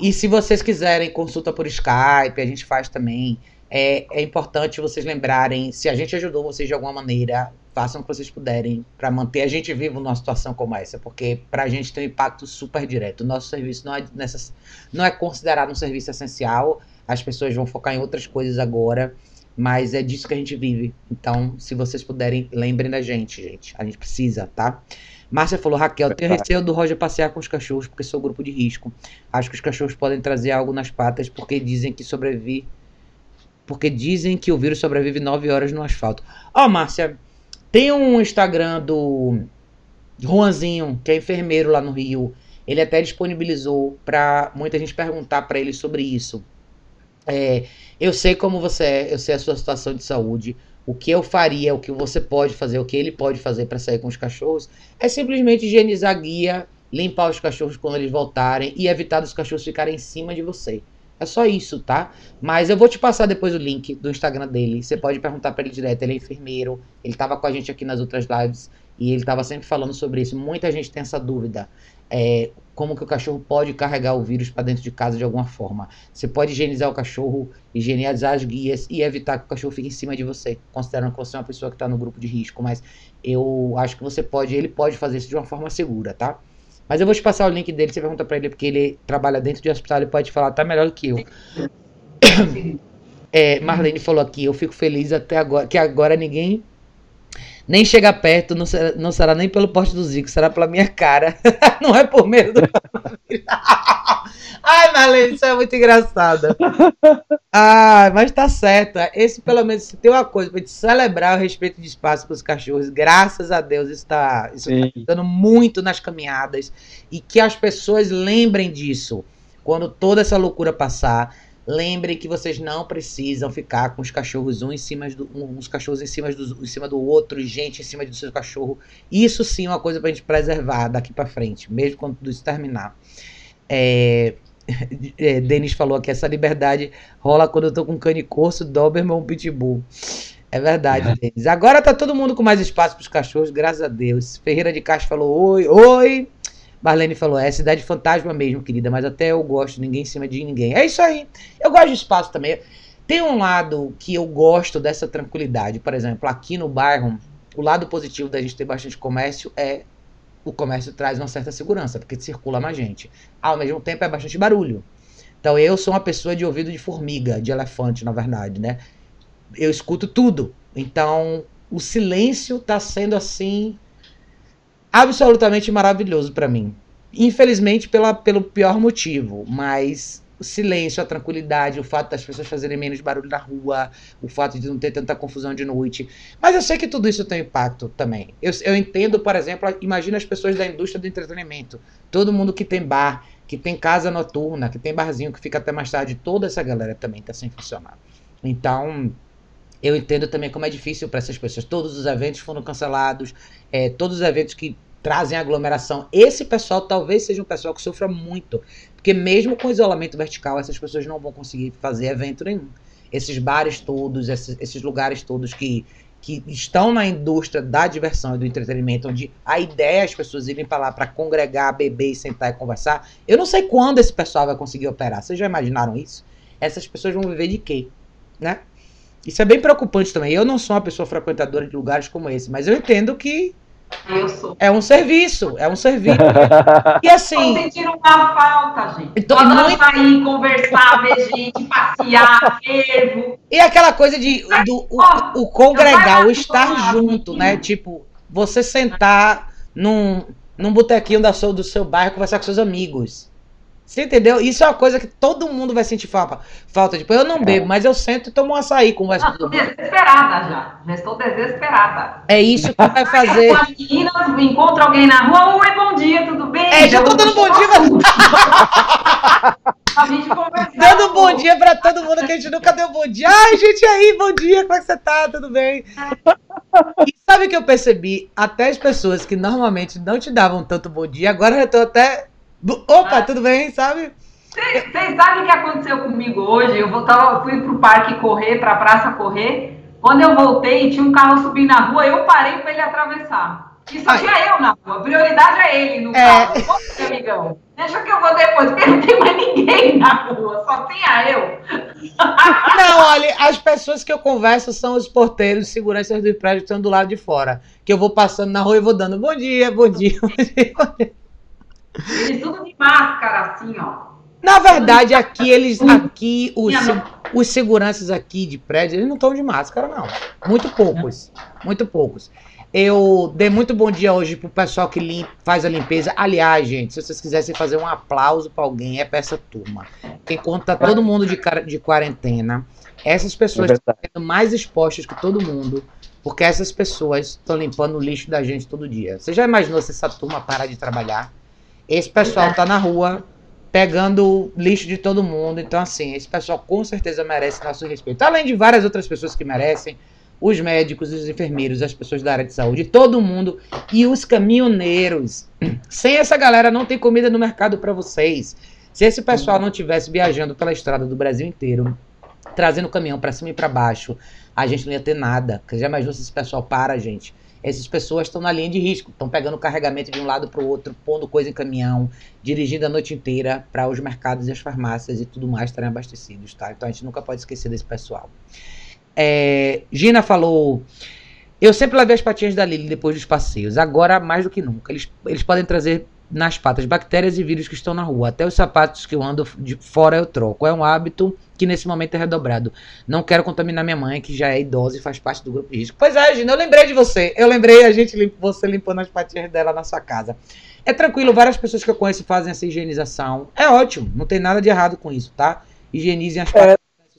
E se vocês quiserem consulta por Skype, a gente faz também. É, é importante vocês lembrarem, se a gente ajudou vocês de alguma maneira, façam o que vocês puderem para manter a gente vivo numa situação como essa, porque para a gente tem um impacto super direto. O nosso serviço não é, nessa, não é considerado um serviço essencial, as pessoas vão focar em outras coisas agora. Mas é disso que a gente vive. Então, se vocês puderem, lembrem da gente, gente. A gente precisa, tá? Márcia falou, Raquel, tenho receio do Roger passear com os cachorros porque sou grupo de risco. Acho que os cachorros podem trazer algo nas patas porque dizem que sobrevive. Porque dizem que o vírus sobrevive nove horas no asfalto. Ó, oh, Márcia, tem um Instagram do Juanzinho, que é enfermeiro lá no Rio. Ele até disponibilizou para muita gente perguntar para ele sobre isso. É, eu sei como você é, eu sei a sua situação de saúde. O que eu faria, o que você pode fazer, o que ele pode fazer para sair com os cachorros é simplesmente higienizar a guia, limpar os cachorros quando eles voltarem e evitar dos cachorros ficarem em cima de você. É só isso, tá? Mas eu vou te passar depois o link do Instagram dele. Você pode perguntar para ele direto. Ele é enfermeiro. Ele estava com a gente aqui nas outras lives e ele estava sempre falando sobre isso. Muita gente tem essa dúvida. É, como que o cachorro pode carregar o vírus para dentro de casa de alguma forma. Você pode higienizar o cachorro, higienizar as guias e evitar que o cachorro fique em cima de você, considerando que você é uma pessoa que está no grupo de risco. Mas eu acho que você pode, ele pode fazer isso de uma forma segura, tá? Mas eu vou te passar o link dele, você pergunta para ele, porque ele trabalha dentro de hospital e pode falar, tá melhor do que eu. (coughs) É, Marlene falou aqui, eu fico feliz até agora, que agora ninguém nem chega perto, não será, não será nem pelo porte do Zico, será pela minha cara. (laughs) não é por medo do (laughs) Ai, Marlene, isso é muito engraçada. Ah, mas tá certa. Esse, pelo menos, se tem uma coisa pra gente celebrar o respeito de espaço para os cachorros, graças a Deus, está isso tá dando muito nas caminhadas. E que as pessoas lembrem disso. Quando toda essa loucura passar, Lembrem que vocês não precisam ficar com os cachorros um em cima do, um, uns cachorros em cima, do, em cima do outro, gente em cima do seu cachorro. Isso sim é uma coisa pra gente preservar daqui para frente, mesmo quando tudo isso terminar. É, (laughs) é, Denis falou que essa liberdade rola quando eu tô com cane corso, Doberman ou Pitbull. É verdade, é. Denis. Agora tá todo mundo com mais espaço para os cachorros, graças a Deus. Ferreira de Castro falou: Oi, oi. Marlene falou, é cidade fantasma mesmo, querida, mas até eu gosto, ninguém em cima de ninguém. É isso aí. Eu gosto de espaço também. Tem um lado que eu gosto dessa tranquilidade. Por exemplo, aqui no bairro, o lado positivo da gente ter bastante comércio é o comércio traz uma certa segurança, porque circula mais gente. Ao mesmo tempo é bastante barulho. Então eu sou uma pessoa de ouvido de formiga, de elefante, na verdade, né? Eu escuto tudo. Então o silêncio está sendo assim absolutamente maravilhoso para mim. Infelizmente, pela, pelo pior motivo, mas o silêncio, a tranquilidade, o fato das pessoas fazerem menos barulho na rua, o fato de não ter tanta confusão de noite. Mas eu sei que tudo isso tem impacto também. Eu, eu entendo, por exemplo, imagina as pessoas da indústria do entretenimento. Todo mundo que tem bar, que tem casa noturna, que tem barzinho que fica até mais tarde, toda essa galera também está sem funcionar. Então, eu entendo também como é difícil para essas pessoas. Todos os eventos foram cancelados, é, todos os eventos que trazem aglomeração. Esse pessoal talvez seja um pessoal que sofra muito, porque mesmo com isolamento vertical, essas pessoas não vão conseguir fazer evento nenhum. Esses bares todos, esses, esses lugares todos que, que estão na indústria da diversão e do entretenimento, onde a ideia é as pessoas irem para lá para congregar, beber, sentar e conversar. Eu não sei quando esse pessoal vai conseguir operar. Vocês já imaginaram isso? Essas pessoas vão viver de quê? Né? Isso é bem preocupante também. Eu não sou uma pessoa frequentadora de lugares como esse, mas eu entendo que eu sou. É um serviço, é um serviço. (laughs) E assim. Sentindo uma falta, gente. Então, muito... sair, conversar, ver gente, passear, fervo. E aquela coisa de do, o, o congregar, o estar junto, né? Tipo, você sentar num, num botequinho da sua, do seu bairro conversar com seus amigos. Você entendeu? Isso é uma coisa que todo mundo vai sentir falta. falta. Tipo, eu não bebo, mas eu sento e tomo um açaí, com todo mundo. desesperada já. Já estou desesperada. É isso que vai fazer. (laughs) As meninas, encontro alguém na rua. Oi, bom dia, tudo bem? É, já tô dando bom dia. a (laughs) gente (laughs) Dando bom dia pra todo mundo que a gente nunca deu bom dia. Ai, gente, aí, bom dia, como é que você tá? Tudo bem? E sabe o que eu percebi? Até as pessoas que normalmente não te davam tanto bom dia, agora eu tô até Opa, ah. tudo bem, sabe? Vocês sabem o que aconteceu comigo hoje? Eu voltava, fui pro parque correr, pra praça correr. Quando eu voltei, tinha um carro subindo na rua, eu parei para ele atravessar. E só Ai. tinha eu na rua. A prioridade é ele no é... carro. Você, amigão. Deixa que eu vou depois, porque não tem mais ninguém na rua, só tinha eu. (laughs) Não, olha, as pessoas que eu converso são os porteiros, seguranças do prédio que estão do lado de fora. Que eu vou passando na rua e vou dando bom dia, bom dia, bom dia. Bom dia. Eles tudo de máscara, assim, ó. Na verdade, aqui eles. Aqui, os, os seguranças aqui de prédio, eles não estão de máscara, não. Muito poucos. Muito poucos. Eu dei muito bom dia hoje pro pessoal que limpa, faz a limpeza. Aliás, gente, se vocês quisessem fazer um aplauso para alguém, é pra essa turma. Enquanto tá todo mundo de, de quarentena, essas pessoas é estão sendo mais expostas que todo mundo, porque essas pessoas estão limpando o lixo da gente todo dia. Você já imaginou se essa turma parar de trabalhar? Esse pessoal tá na rua pegando lixo de todo mundo. Então, assim, esse pessoal com certeza merece nosso respeito. Além de várias outras pessoas que merecem, os médicos, os enfermeiros, as pessoas da área de saúde, todo mundo e os caminhoneiros. (clears throat) Sem essa galera não tem comida no mercado para vocês. Se esse pessoal não tivesse viajando pela estrada do Brasil inteiro, trazendo caminhão para cima e para baixo, a gente não ia ter nada. Já imaginou se esse pessoal para, gente? Essas pessoas estão na linha de risco, estão pegando carregamento de um lado para o outro, pondo coisa em caminhão, dirigindo a noite inteira para os mercados e as farmácias e tudo mais estarem abastecidos, tá? Então a gente nunca pode esquecer desse pessoal. É, Gina falou. Eu sempre lavei as patinhas da Lily depois dos passeios. Agora, mais do que nunca. Eles, eles podem trazer nas patas bactérias e vírus que estão na rua. Até os sapatos que eu ando de fora eu troco. É um hábito que nesse momento é redobrado. Não quero contaminar minha mãe, que já é idosa e faz parte do grupo de risco. Pois é, Gina, eu lembrei de você. Eu lembrei a gente limp, você limpando as patinhas dela na sua casa. É tranquilo, várias pessoas que eu conheço fazem essa higienização. É ótimo, não tem nada de errado com isso, tá? Higienizem as patas.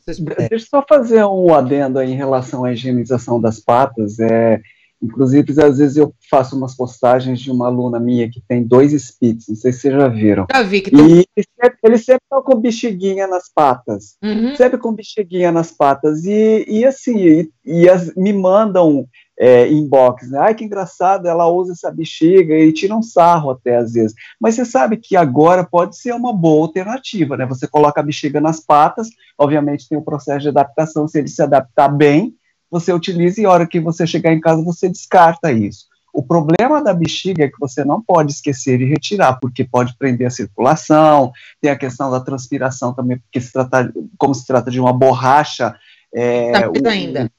É, deixa eu só fazer um adendo aí em relação à higienização das patas. É, Inclusive, às vezes eu faço umas postagens de uma aluna minha que tem dois spits, não sei se vocês já viram. Já vi que tem. E ele sempre, está com bexiguinha nas patas. Uhum. Sempre com bexiguinha nas patas. E, e assim, e, e as, me mandam é, inbox, né? Ai, que engraçado, ela usa essa bexiga e tira um sarro até às vezes. Mas você sabe que agora pode ser uma boa alternativa, né? Você coloca a bexiga nas patas, obviamente tem o um processo de adaptação, se ele se adaptar bem, você utiliza e a hora que você chegar em casa você descarta isso. O problema da bexiga é que você não pode esquecer de retirar, porque pode prender a circulação, tem a questão da transpiração também, porque se trata, como se trata de uma borracha. É, tá mais ainda.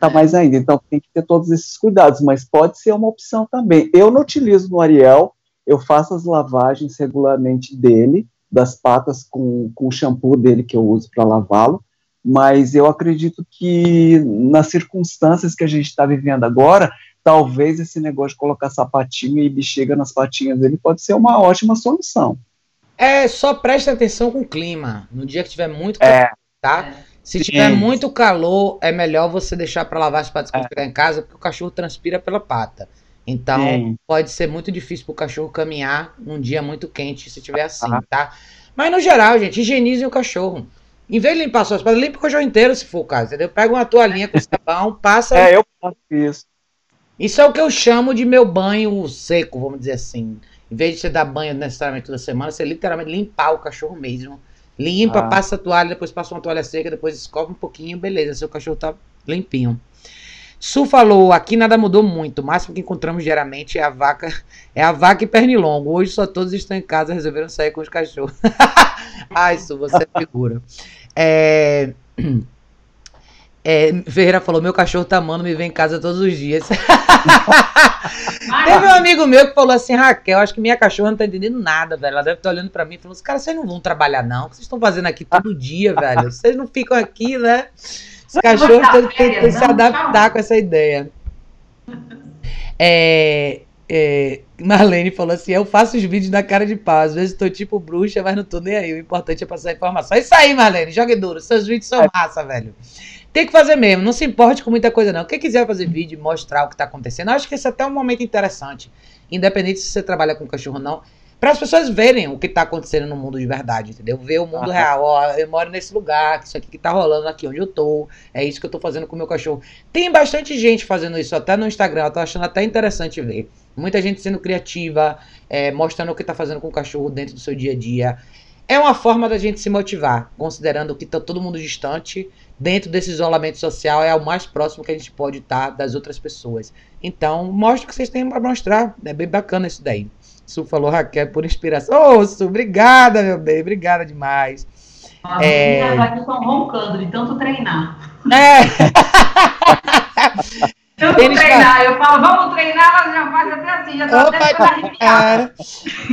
Tá mais ainda, então tem que ter todos esses cuidados, mas pode ser uma opção também. Eu não utilizo no Ariel, eu faço as lavagens regularmente dele, das patas com, com o shampoo dele que eu uso para lavá-lo, mas eu acredito que nas circunstâncias que a gente está vivendo agora, talvez esse negócio de colocar sapatinho e bexiga nas patinhas dele pode ser uma ótima solução. É, só preste atenção com o clima. No dia que tiver muito calor, é. tá? Se tiver Sim. muito calor, é melhor você deixar para lavar as patas quando é. chegar em casa, porque o cachorro transpira pela pata. Então, Sim. pode ser muito difícil para o cachorro caminhar num dia muito quente, se tiver assim, ah. tá? Mas no geral, gente, higienize o cachorro. Em vez de limpar suas patas, limpa o cojão inteiro, se for o caso, entendeu? Pega uma toalhinha com sabão, passa. É, eu faço isso. Isso é o que eu chamo de meu banho seco, vamos dizer assim. Em vez de você dar banho necessariamente toda semana, você literalmente limpar o cachorro mesmo. Limpa, ah. passa a toalha, depois passa uma toalha seca, depois escova um pouquinho, beleza, seu cachorro tá limpinho. Su falou, aqui nada mudou muito. O máximo que encontramos diariamente é a vaca, é a vaca e pernilongo. Hoje só todos estão em casa, resolveram sair com os cachorros. (laughs) Ai, Su, você é figura. É, (clears throat) é, Ferreira falou: meu cachorro tá amando, me vem em casa todos os dias. (laughs) Teve um amigo meu que falou assim: Raquel, acho que minha cachorra não tá entendendo nada, velho. Ela deve estar tá olhando pra mim e falando: assim, cara, vocês não vão trabalhar, não? O que vocês estão fazendo aqui todo dia, velho? Vocês não ficam aqui, né? Os cachorros têm que se adaptar com essa ideia. É, É, Marlene falou assim: Eu faço os vídeos da cara de pau. Às vezes tô tipo bruxa, mas não tô nem aí. O importante é passar informação. É isso aí, Marlene. Jogue duro. Seus vídeos são é. massa, velho. Tem que fazer mesmo. Não se importe com muita coisa, não. Quem quiser fazer vídeo e mostrar o que tá acontecendo, eu acho que esse é até um momento interessante. Independente se você trabalha com cachorro ou não. Para as pessoas verem o que tá acontecendo no mundo de verdade, entendeu? Ver o mundo real. Ó, eu moro nesse lugar, isso aqui que tá rolando aqui onde eu tô. É isso que eu tô fazendo com o meu cachorro. Tem bastante gente fazendo isso até no Instagram. Eu tô achando até interessante ver. Muita gente sendo criativa, é, mostrando o que tá fazendo com o cachorro dentro do seu dia a dia. É uma forma da gente se motivar, considerando que tá todo mundo distante. Dentro desse isolamento social é o mais próximo que a gente pode estar tá das outras pessoas. Então, mostre o que vocês têm para mostrar. É bem bacana isso daí. Su falou, Raquel, por inspiração. Ô, oh, Su, obrigada, meu bem, obrigada demais. As é... meninas estão roncando de tanto treinar. É. (laughs) tanto treinar, eu falo, vamos treinar, elas já fazem até assim, já tô Opa, até arrepiada.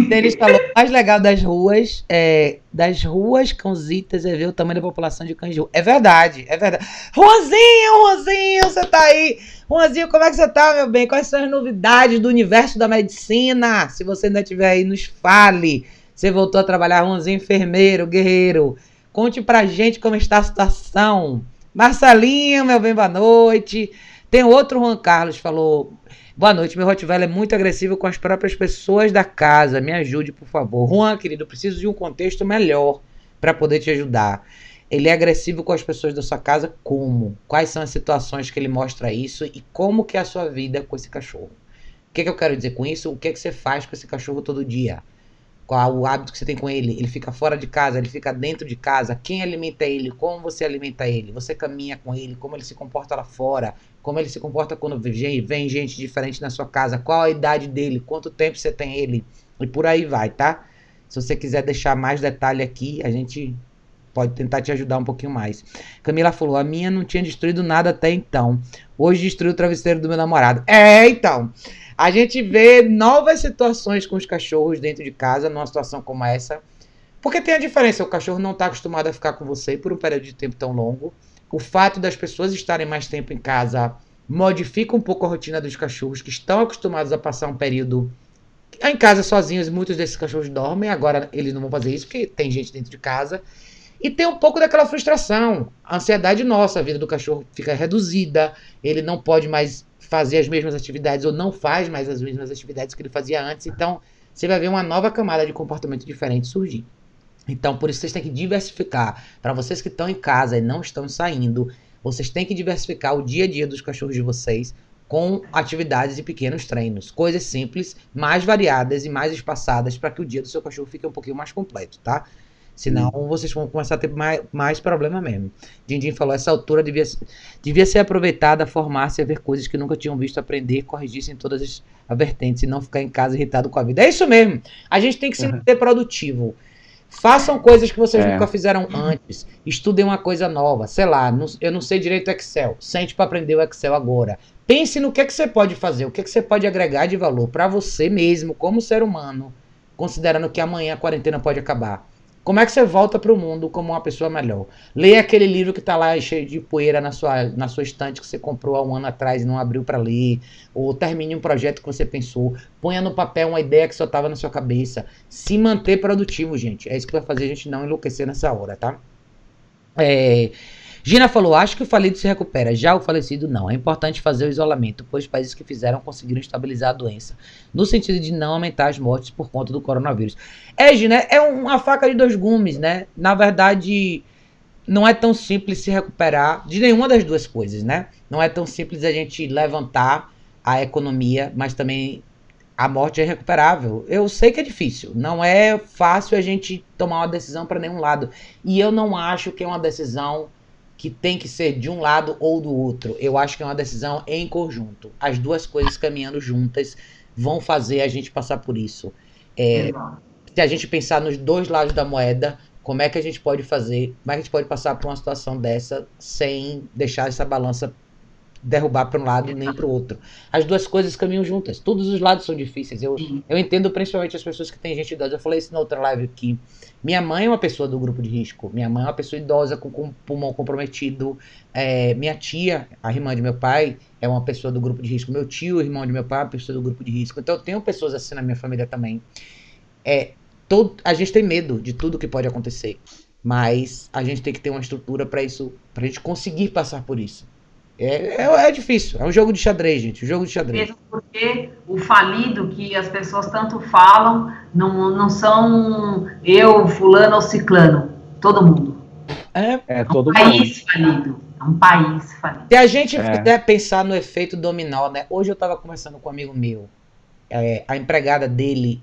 Denis falou, o mais legal das ruas, é, das ruas cãozitas é ver o tamanho da população de cães de rua. É verdade, é verdade. Juanzinho, Juanzinho, você tá aí. Juanzinho, como é que você tá, meu bem? Quais são as novidades do universo da medicina? Se você ainda estiver aí, nos fale. Você voltou a trabalhar, Juanzinho, enfermeiro, guerreiro. Conte pra gente como está a situação. Marcelinho, meu bem, boa noite. Tem outro Juan Carlos, falou. Boa noite, meu Rottweiler é muito agressivo com as próprias pessoas da casa. Me ajude, por favor. Juan, querido, preciso de um contexto melhor para poder te ajudar. Ele é agressivo com as pessoas da sua casa como? Quais são as situações que ele mostra isso e como que é a sua vida com esse cachorro? O que, que eu quero dizer com isso? O que, que você faz com esse cachorro todo dia? Qual o hábito que você tem com ele? Ele fica fora de casa, ele fica dentro de casa? Quem alimenta ele? Como você alimenta ele? Você caminha com ele? Como ele se comporta lá fora? Como ele se comporta quando vem gente diferente na sua casa? Qual a idade dele? Quanto tempo você tem ele? E por aí vai, tá? Se você quiser deixar mais detalhe aqui, a gente pode tentar te ajudar um pouquinho mais. Camila falou: a minha não tinha destruído nada até então. Hoje destruiu o travesseiro do meu namorado. É, então. A gente vê novas situações com os cachorros dentro de casa, numa situação como essa. Porque tem a diferença: o cachorro não está acostumado a ficar com você por um período de tempo tão longo. O fato das pessoas estarem mais tempo em casa modifica um pouco a rotina dos cachorros que estão acostumados a passar um período em casa sozinhos. Muitos desses cachorros dormem, agora eles não vão fazer isso porque tem gente dentro de casa. E tem um pouco daquela frustração, a ansiedade nossa, a vida do cachorro fica reduzida, ele não pode mais fazer as mesmas atividades ou não faz mais as mesmas atividades que ele fazia antes, então você vai ver uma nova camada de comportamento diferente surgir. Então, por isso vocês têm que diversificar. Para vocês que estão em casa e não estão saindo, vocês têm que diversificar o dia a dia dos cachorros de vocês com atividades e pequenos treinos. Coisas simples, mais variadas e mais espaçadas para que o dia do seu cachorro fique um pouquinho mais completo, tá? Senão hum. vocês vão começar a ter mais, mais problema mesmo. Dindim falou, essa altura devia, devia ser aproveitada, formar-se a ver coisas que nunca tinham visto, aprender, corrigissem todas as vertentes e não ficar em casa irritado com a vida. É isso mesmo. A gente tem que se manter produtivo. Façam coisas que vocês é. nunca fizeram antes. Estudem uma coisa nova. Sei lá, não, eu não sei direito Excel. Sente para aprender o Excel agora. Pense no que, é que você pode fazer, o que, é que você pode agregar de valor para você mesmo, como ser humano, considerando que amanhã a quarentena pode acabar. Como é que você volta para o mundo como uma pessoa melhor? Leia aquele livro que está lá cheio de poeira na sua, na sua estante que você comprou há um ano atrás e não abriu para ler. Ou termine um projeto que você pensou. Ponha no papel uma ideia que só estava na sua cabeça. Se manter produtivo, gente. É isso que vai fazer a gente não enlouquecer nessa hora, tá? É, Gina falou: acho que o falido se recupera, já o falecido não. É importante fazer o isolamento, pois países que fizeram conseguiram estabilizar a doença, no sentido de não aumentar as mortes por conta do coronavírus. É, Gina, é uma faca de dois gumes, né? Na verdade, não é tão simples se recuperar de nenhuma das duas coisas, né? Não é tão simples a gente levantar a economia, mas também a morte é recuperável. Eu sei que é difícil, não é fácil a gente tomar uma decisão para nenhum lado. E eu não acho que é uma decisão que tem que ser de um lado ou do outro. Eu acho que é uma decisão em conjunto. As duas coisas caminhando juntas vão fazer a gente passar por isso. É, se a gente pensar nos dois lados da moeda, como é que a gente pode fazer, como é que a gente pode passar por uma situação dessa sem deixar essa balança derrubar para um lado nem para o outro. As duas coisas caminham juntas. Todos os lados são difíceis. Eu, eu entendo principalmente as pessoas que têm gente idosa. Eu falei isso na outra live aqui. Minha mãe é uma pessoa do grupo de risco. Minha mãe é uma pessoa idosa com, com pulmão comprometido. É, minha tia, a irmã de meu pai, é uma pessoa do grupo de risco. Meu tio, irmão de meu pai, é uma pessoa do grupo de risco. Então eu tenho pessoas assim na minha família também. É, todo, a gente tem medo de tudo que pode acontecer. Mas a gente tem que ter uma estrutura para isso, para a gente conseguir passar por isso. É, é, é, difícil, é um jogo de xadrez, gente, um jogo de xadrez. Mesmo porque o falido que as pessoas tanto falam não, não são eu, fulano ou ciclano, todo mundo. É, é todo um país falido. É um país falido. Se a gente é. puder pensar no efeito dominó, né? Hoje eu estava conversando com um amigo meu, é, a empregada dele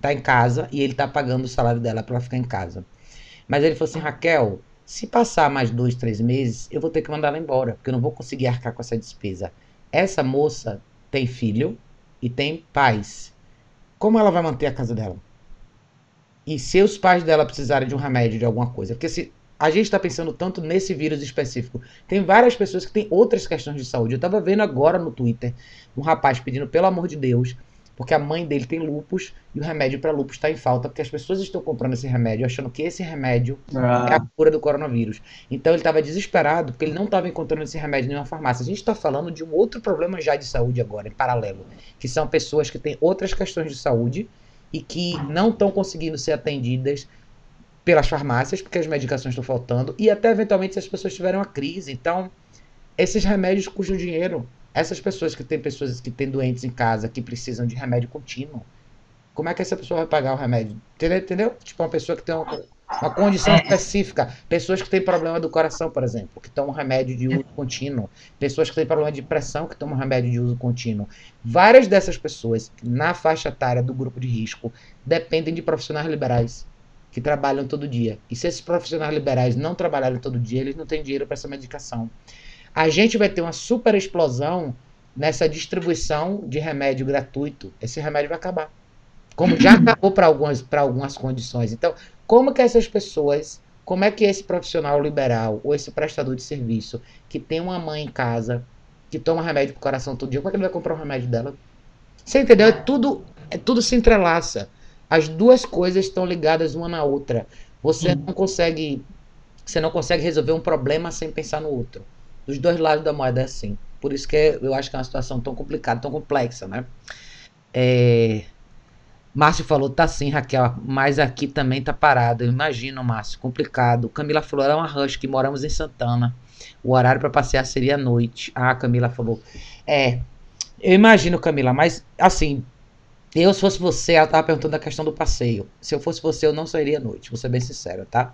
tá em casa e ele tá pagando o salário dela para ela ficar em casa. Mas ele falou assim, Raquel, se passar mais dois, três meses, eu vou ter que mandar ela embora, porque eu não vou conseguir arcar com essa despesa. Essa moça tem filho e tem pais. Como ela vai manter a casa dela? E se os pais dela precisarem de um remédio, de alguma coisa? Porque se a gente está pensando tanto nesse vírus específico, tem várias pessoas que têm outras questões de saúde. Eu estava vendo agora no Twitter um rapaz pedindo, pelo amor de Deus, porque a mãe dele tem lupus e o remédio para lupus está em falta, porque as pessoas estão comprando esse remédio achando que esse remédio ah. é a cura do coronavírus. Então ele estava desesperado porque ele não estava encontrando esse remédio em nenhuma farmácia. A gente está falando de um outro problema já de saúde agora, em paralelo, que são pessoas que têm outras questões de saúde e que não estão conseguindo ser atendidas pelas farmácias, porque as medicações estão faltando, e até eventualmente se as pessoas tiverem uma crise. Então, esses remédios custam dinheiro. Essas pessoas que têm pessoas que têm doentes em casa que precisam de remédio contínuo, como é que essa pessoa vai pagar o remédio? Entendeu? Entendeu? Tipo, uma pessoa que tem uma, uma condição é. específica. Pessoas que têm problema do coração, por exemplo, que tomam remédio de uso contínuo. Pessoas que têm problema de pressão, que tomam remédio de uso contínuo. Várias dessas pessoas, na faixa etária do grupo de risco, dependem de profissionais liberais que trabalham todo dia. E se esses profissionais liberais não trabalharem todo dia, eles não têm dinheiro para essa medicação a gente vai ter uma super explosão nessa distribuição de remédio gratuito. Esse remédio vai acabar. Como já (clears throat) acabou para algumas, algumas condições. Então, como que essas pessoas, como é que esse profissional liberal ou esse prestador de serviço que tem uma mãe em casa que toma remédio pro coração todo dia, como é que ele vai comprar o remédio dela? Você entendeu? É tudo, é tudo se entrelaça. As duas coisas estão ligadas uma na outra. Você não consegue, você não consegue resolver um problema sem pensar no outro. Dos dois lados da moeda é assim. Por isso que eu acho que é uma situação tão complicada, tão complexa, né? É... Márcio falou, tá sim, Raquel, mas aqui também tá parado. Eu imagino, Márcio, complicado. Camila falou, é uma rush que moramos em Santana. O horário para passear seria à noite. Ah, Camila falou. É, eu imagino, Camila, mas assim, eu se fosse você, ela tava perguntando a questão do passeio. Se eu fosse você, eu não sairia à noite, vou ser bem sincero, tá?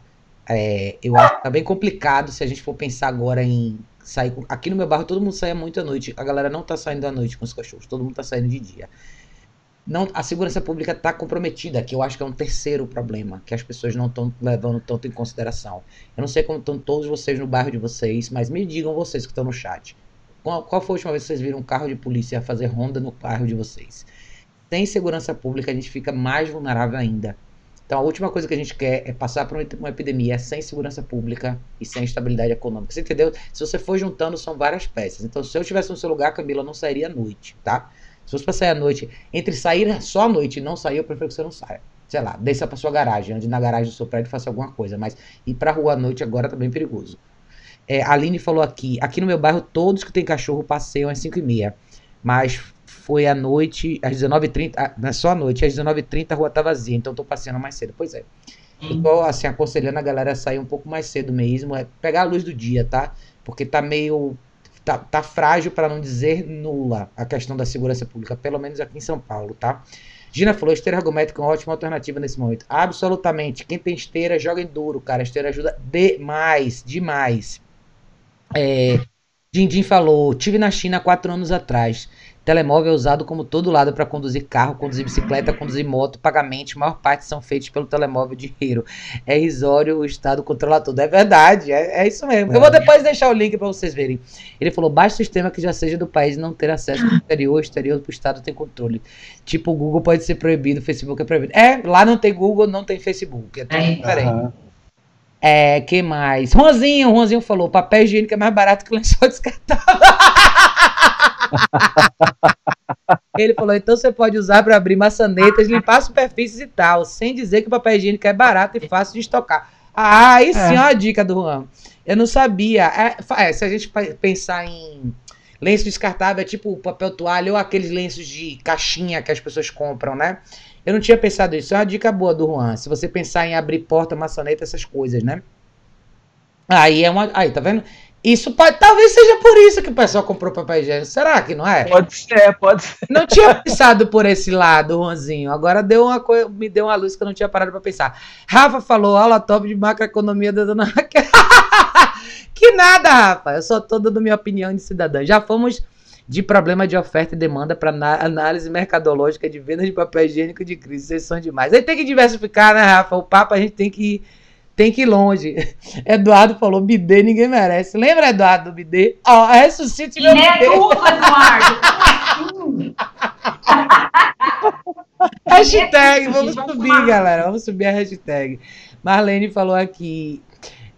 É, eu acho que tá bem complicado se a gente for pensar agora em sair. Aqui no meu bairro todo mundo sai muito à noite. A galera não tá saindo à noite com os cachorros, todo mundo tá saindo de dia. Não, a segurança pública está comprometida, que eu acho que é um terceiro problema, que as pessoas não estão levando tanto em consideração. Eu não sei como estão todos vocês no bairro de vocês, mas me digam vocês que estão no chat. Qual, qual foi a última vez que vocês viram um carro de polícia fazer ronda no bairro de vocês? Sem segurança pública, a gente fica mais vulnerável ainda. Então, a última coisa que a gente quer é passar por uma epidemia sem segurança pública e sem estabilidade econômica. Você entendeu? Se você for juntando, são várias peças. Então, se eu estivesse no seu lugar, Camila, não sairia à noite, tá? Se fosse para sair à noite, entre sair só à noite e não sair, eu prefiro que você não saia. Sei lá, desça para sua garagem, ande na garagem do seu prédio faça alguma coisa. Mas ir para rua à noite agora tá bem perigoso. É, a Aline falou aqui: aqui no meu bairro, todos que têm cachorro passeiam às 5 e meia. Mas foi à noite, às 19h30, ah, não é só à noite, às 19h30 a rua tá vazia, então tô passeando mais cedo. Pois é. Eu tô, assim, aconselhando a galera a sair um pouco mais cedo mesmo, é pegar a luz do dia, tá? Porque tá meio. Tá, tá frágil, para não dizer nula, a questão da segurança pública, pelo menos aqui em São Paulo, tá? Gina falou, esteira ergométrica é uma ótima alternativa nesse momento. Absolutamente. Quem tem esteira, joga em duro, cara. A esteira ajuda demais, demais. É, Dindim falou, tive na China quatro anos atrás. Telemóvel é usado como todo lado para conduzir carro, conduzir bicicleta, conduzir moto. Pagamentos, maior parte são feitos pelo telemóvel dinheiro. É risório, o Estado controla tudo. É verdade, é, é isso mesmo. É. Eu vou é. depois deixar o link para vocês verem. Ele falou: baixa sistema que já seja do país não ter acesso ao exterior, o exterior o Estado tem controle. Tipo, o Google pode ser proibido, o Facebook é proibido. É, lá não tem Google, não tem Facebook. É tudo diferente. É, que mais? Ronzinho, Ronzinho falou, papel higiênico é mais barato que lençol descartável. (laughs) Ele falou, então você pode usar para abrir maçanetas, limpar superfícies e tal, sem dizer que o papel higiênico é barato e fácil de estocar. Ah, aí sim, é. ó a dica do Juan. Eu não sabia. É, é, se a gente pensar em lenço descartável, é tipo papel toalha ou aqueles lenços de caixinha que as pessoas compram, né? Eu não tinha pensado isso. É uma dica boa do Juan. Se você pensar em abrir porta, maçaneta, essas coisas, né? Aí é uma. Aí, tá vendo? Isso pode. Talvez seja por isso que o pessoal comprou papel higiênico. Será que não é? Pode ser, pode ser. Não tinha pensado por esse lado, Juanzinho. Agora deu uma coisa, me deu uma luz que eu não tinha parado para pensar. Rafa falou, aula top de macroeconomia da dona Raquel. (laughs) que nada, Rafa. Eu só tô dando minha opinião de cidadã. Já fomos de problema de oferta e demanda para análise mercadológica de venda de papel higiênico de crise. Vocês são demais. Aí tem que diversificar, né, Rafa? O papo a gente tem que, tem que ir longe. (laughs) Eduardo falou: bidê ninguém merece. Lembra, Eduardo, do bidê? Ó, oh, ressuscite meu é bidê. É tudo, Eduardo. (laughs) hashtag, vamos subir, galera. Vamos subir a hashtag. Marlene falou aqui: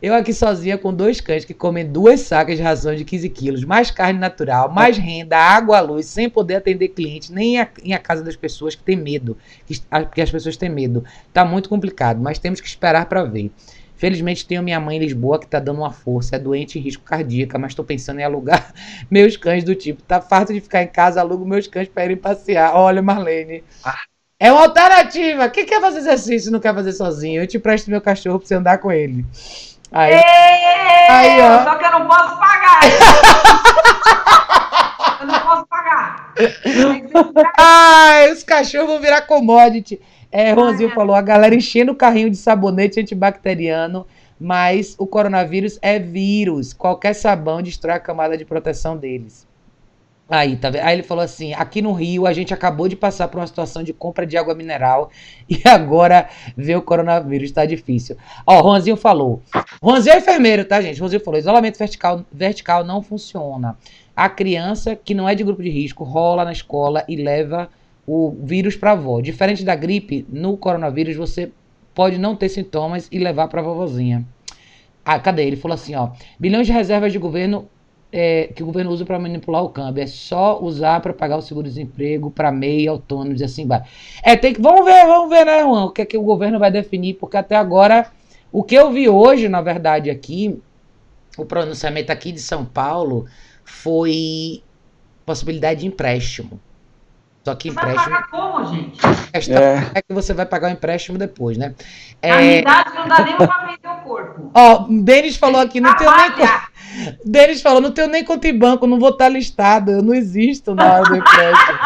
eu aqui sozinha com dois cães que comem duas sacas de rações de 15 quilos, mais carne natural, mais renda, água, luz, sem poder atender cliente, nem a, em a casa das pessoas que têm medo, que, porque as pessoas têm medo. Tá muito complicado, mas temos que esperar para ver. Felizmente tenho minha mãe em Lisboa que tá dando uma força, é doente em risco cardíaca, mas tô pensando em alugar (laughs) meus cães do tipo. Tá farto de ficar em casa, alugo meus cães para irem passear. Olha, Marlene. Ah. É uma alternativa. Quem quer fazer exercício e não quer fazer sozinho? Eu te presto meu cachorro pra você andar com ele. Aí, aí ó. Só que eu não posso pagar. (laughs) eu não posso pagar. Ai, os cachorros vão virar commodity. É, Ronzinho falou, a galera enchendo o carrinho de sabonete antibacteriano, mas o coronavírus é vírus. Qualquer sabão destrói a camada de proteção deles. Aí, tá vendo? Aí ele falou assim: aqui no Rio a gente acabou de passar por uma situação de compra de água mineral (laughs) e agora ver o coronavírus tá difícil. Ó, Ronzinho falou. Ronzinho é enfermeiro, tá, gente? Ronzinho falou: isolamento vertical, vertical não funciona. A criança que não é de grupo de risco rola na escola e leva o vírus para avó. Diferente da gripe, no coronavírus você pode não ter sintomas e levar para a vovozinha. Ah, cadê? Ele falou assim, ó. Bilhões de reservas de governo é, que o governo usa para manipular o câmbio. É só usar para pagar o seguro-desemprego para MEI, autônomos e assim vai. É, tem que. Vamos ver, vamos ver, né, Juan? O que é que o governo vai definir, porque até agora. O que eu vi hoje, na verdade, aqui, o pronunciamento aqui de São Paulo foi possibilidade de empréstimo. Só que empréstimo. Vai pagar como, gente? é. é que você vai pagar o empréstimo depois, né? É... Na verdade, não dá nem pra vender o corpo. Ó, o Denis falou aqui, não tem nem. Denis falou, não tenho nem conta em banco, não vou estar listado, eu não existo na hora do empréstimo.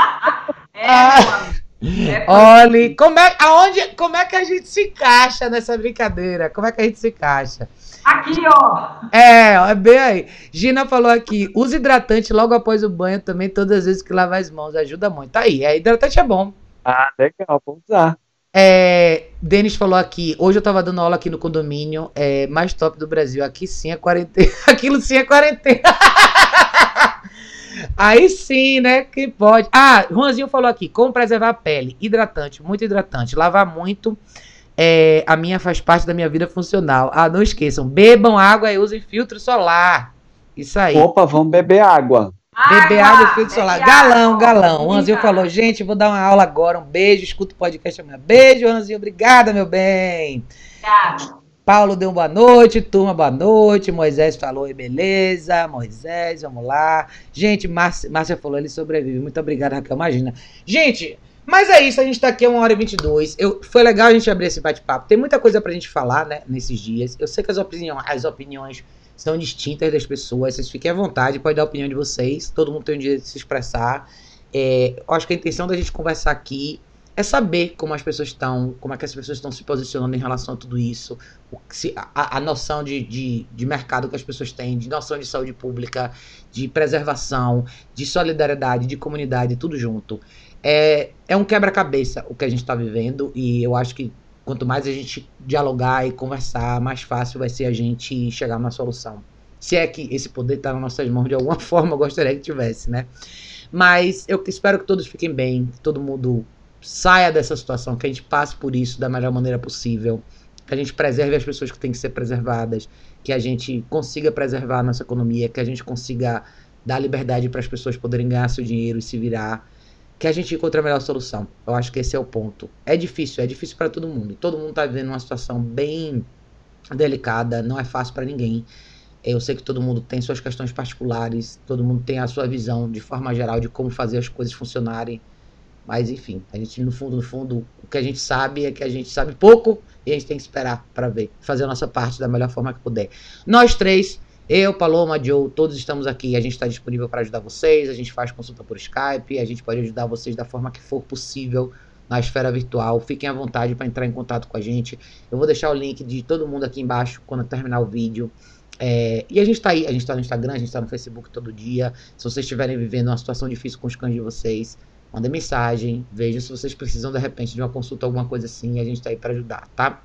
é, ah. É (laughs) Olha, como é, aonde, como é que a gente se encaixa nessa brincadeira? Como é que a gente se encaixa? Aqui, ó. É, é bem aí. Gina falou aqui: use hidratante logo após o banho também, todas as vezes que lavar as mãos. Ajuda muito. Tá aí, é, hidratante é bom. Ah, legal, vamos usar. É, Denis falou aqui, hoje eu tava dando aula aqui no condomínio, é, mais top do Brasil. Aqui sim é quarentena. (laughs) Aquilo sim é quarentena. (laughs) Aí sim, né? Que pode. Ah, Juanzinho falou aqui: como preservar a pele? Hidratante, muito hidratante. Lavar muito. É, a minha faz parte da minha vida funcional. Ah, não esqueçam: bebam água e usem filtro solar. Isso aí. Opa, vamos beber água. Beber água e filtro solar. Galão, galão. O Anzinho falou: gente, vou dar uma aula agora. Um beijo, escuta o podcast amanhã. Beijo, Anzinho. Obrigada, meu bem. Obrigada. Paulo deu boa noite, turma, boa noite. Moisés falou, e beleza. Moisés, vamos lá. Gente, Márcia, Márcia falou, ele sobrevive. Muito obrigado, Raquel. Imagina. Gente, mas é isso, a gente tá aqui a 1 hora e 22. Eu, foi legal a gente abrir esse bate-papo. Tem muita coisa pra gente falar, né, nesses dias. Eu sei que as opiniões, as opiniões são distintas das pessoas. Vocês fiquem à vontade, pode dar a opinião de vocês. Todo mundo tem um dia de se expressar. É, eu acho que a intenção da gente conversar aqui é saber como as pessoas estão, como é que as pessoas estão se posicionando em relação a tudo isso, se, a, a, noção de, de, de, mercado que as pessoas têm, de noção de saúde pública, de preservação, de solidariedade, de comunidade, tudo junto. É, é um quebra-cabeça o que a gente está vivendo e eu acho que quanto mais a gente dialogar e conversar, mais fácil vai ser a gente chegar numa solução. Se é que esse poder está nas nossas mãos de alguma (laughs) forma, eu gostaria que tivesse, né? Mas eu espero que todos fiquem bem, que todo mundo saia dessa situação, que a gente passe por isso da melhor maneira possível. que a gente preserve as pessoas que têm que ser preservadas, que a gente consiga preservar a nossa economia, que a gente consiga dar liberdade para as pessoas poderem ganhar seu dinheiro e se virar, que a gente encontre a melhor solução. Eu acho que esse é o ponto. É difícil, é difícil para todo mundo. Todo mundo está vivendo uma situação bem delicada, não é fácil para ninguém. Eu sei que todo mundo tem suas questões particulares, todo mundo tem a sua visão de forma geral de como fazer as coisas funcionarem. Mas enfim, a gente no fundo, no fundo, o que a gente sabe é que a gente sabe pouco e a gente tem que esperar para ver, fazer a nossa parte da melhor forma que puder. Nós três, eu, Paloma, Joe, todos estamos aqui. A gente está disponível para ajudar vocês. A gente faz consulta por Skype. A gente pode ajudar vocês da forma que for possível na esfera virtual. Fiquem à vontade para entrar em contato com a gente. Eu vou deixar o link de todo mundo aqui embaixo quando terminar o vídeo. É, e a gente está aí, a gente está no Instagram, a gente está no Facebook todo dia. Se vocês estiverem vivendo uma situação difícil com os cães de vocês, mandem mensagem, vejam se vocês precisam de repente de uma consulta, alguma coisa assim, a gente está aí para ajudar, tá?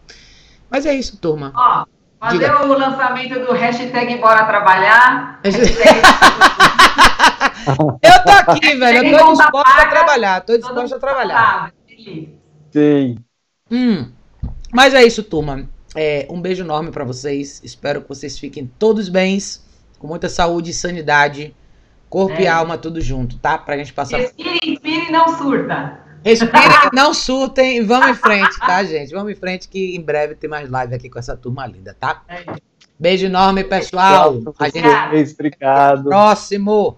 Mas é isso, turma. Ó, fazer Diga. o lançamento do hashtag Bora Trabalhar. (laughs) eu tô aqui, velho. Eu tô disposta a trabalhar. Tô disposta a trabalhar. Sim. Hum. Mas é isso, turma. É, um beijo enorme para vocês. Espero que vocês fiquem todos bens, com muita saúde e sanidade, corpo é. e alma tudo junto, tá? Pra gente passar. Respire, inspire e não surta. Respire, (laughs) não surtem e vamos em frente, tá, gente? Vamos em frente que em breve tem mais live aqui com essa turma linda, tá? É. Beijo enorme, pessoal. A gente... Obrigado. Próximo.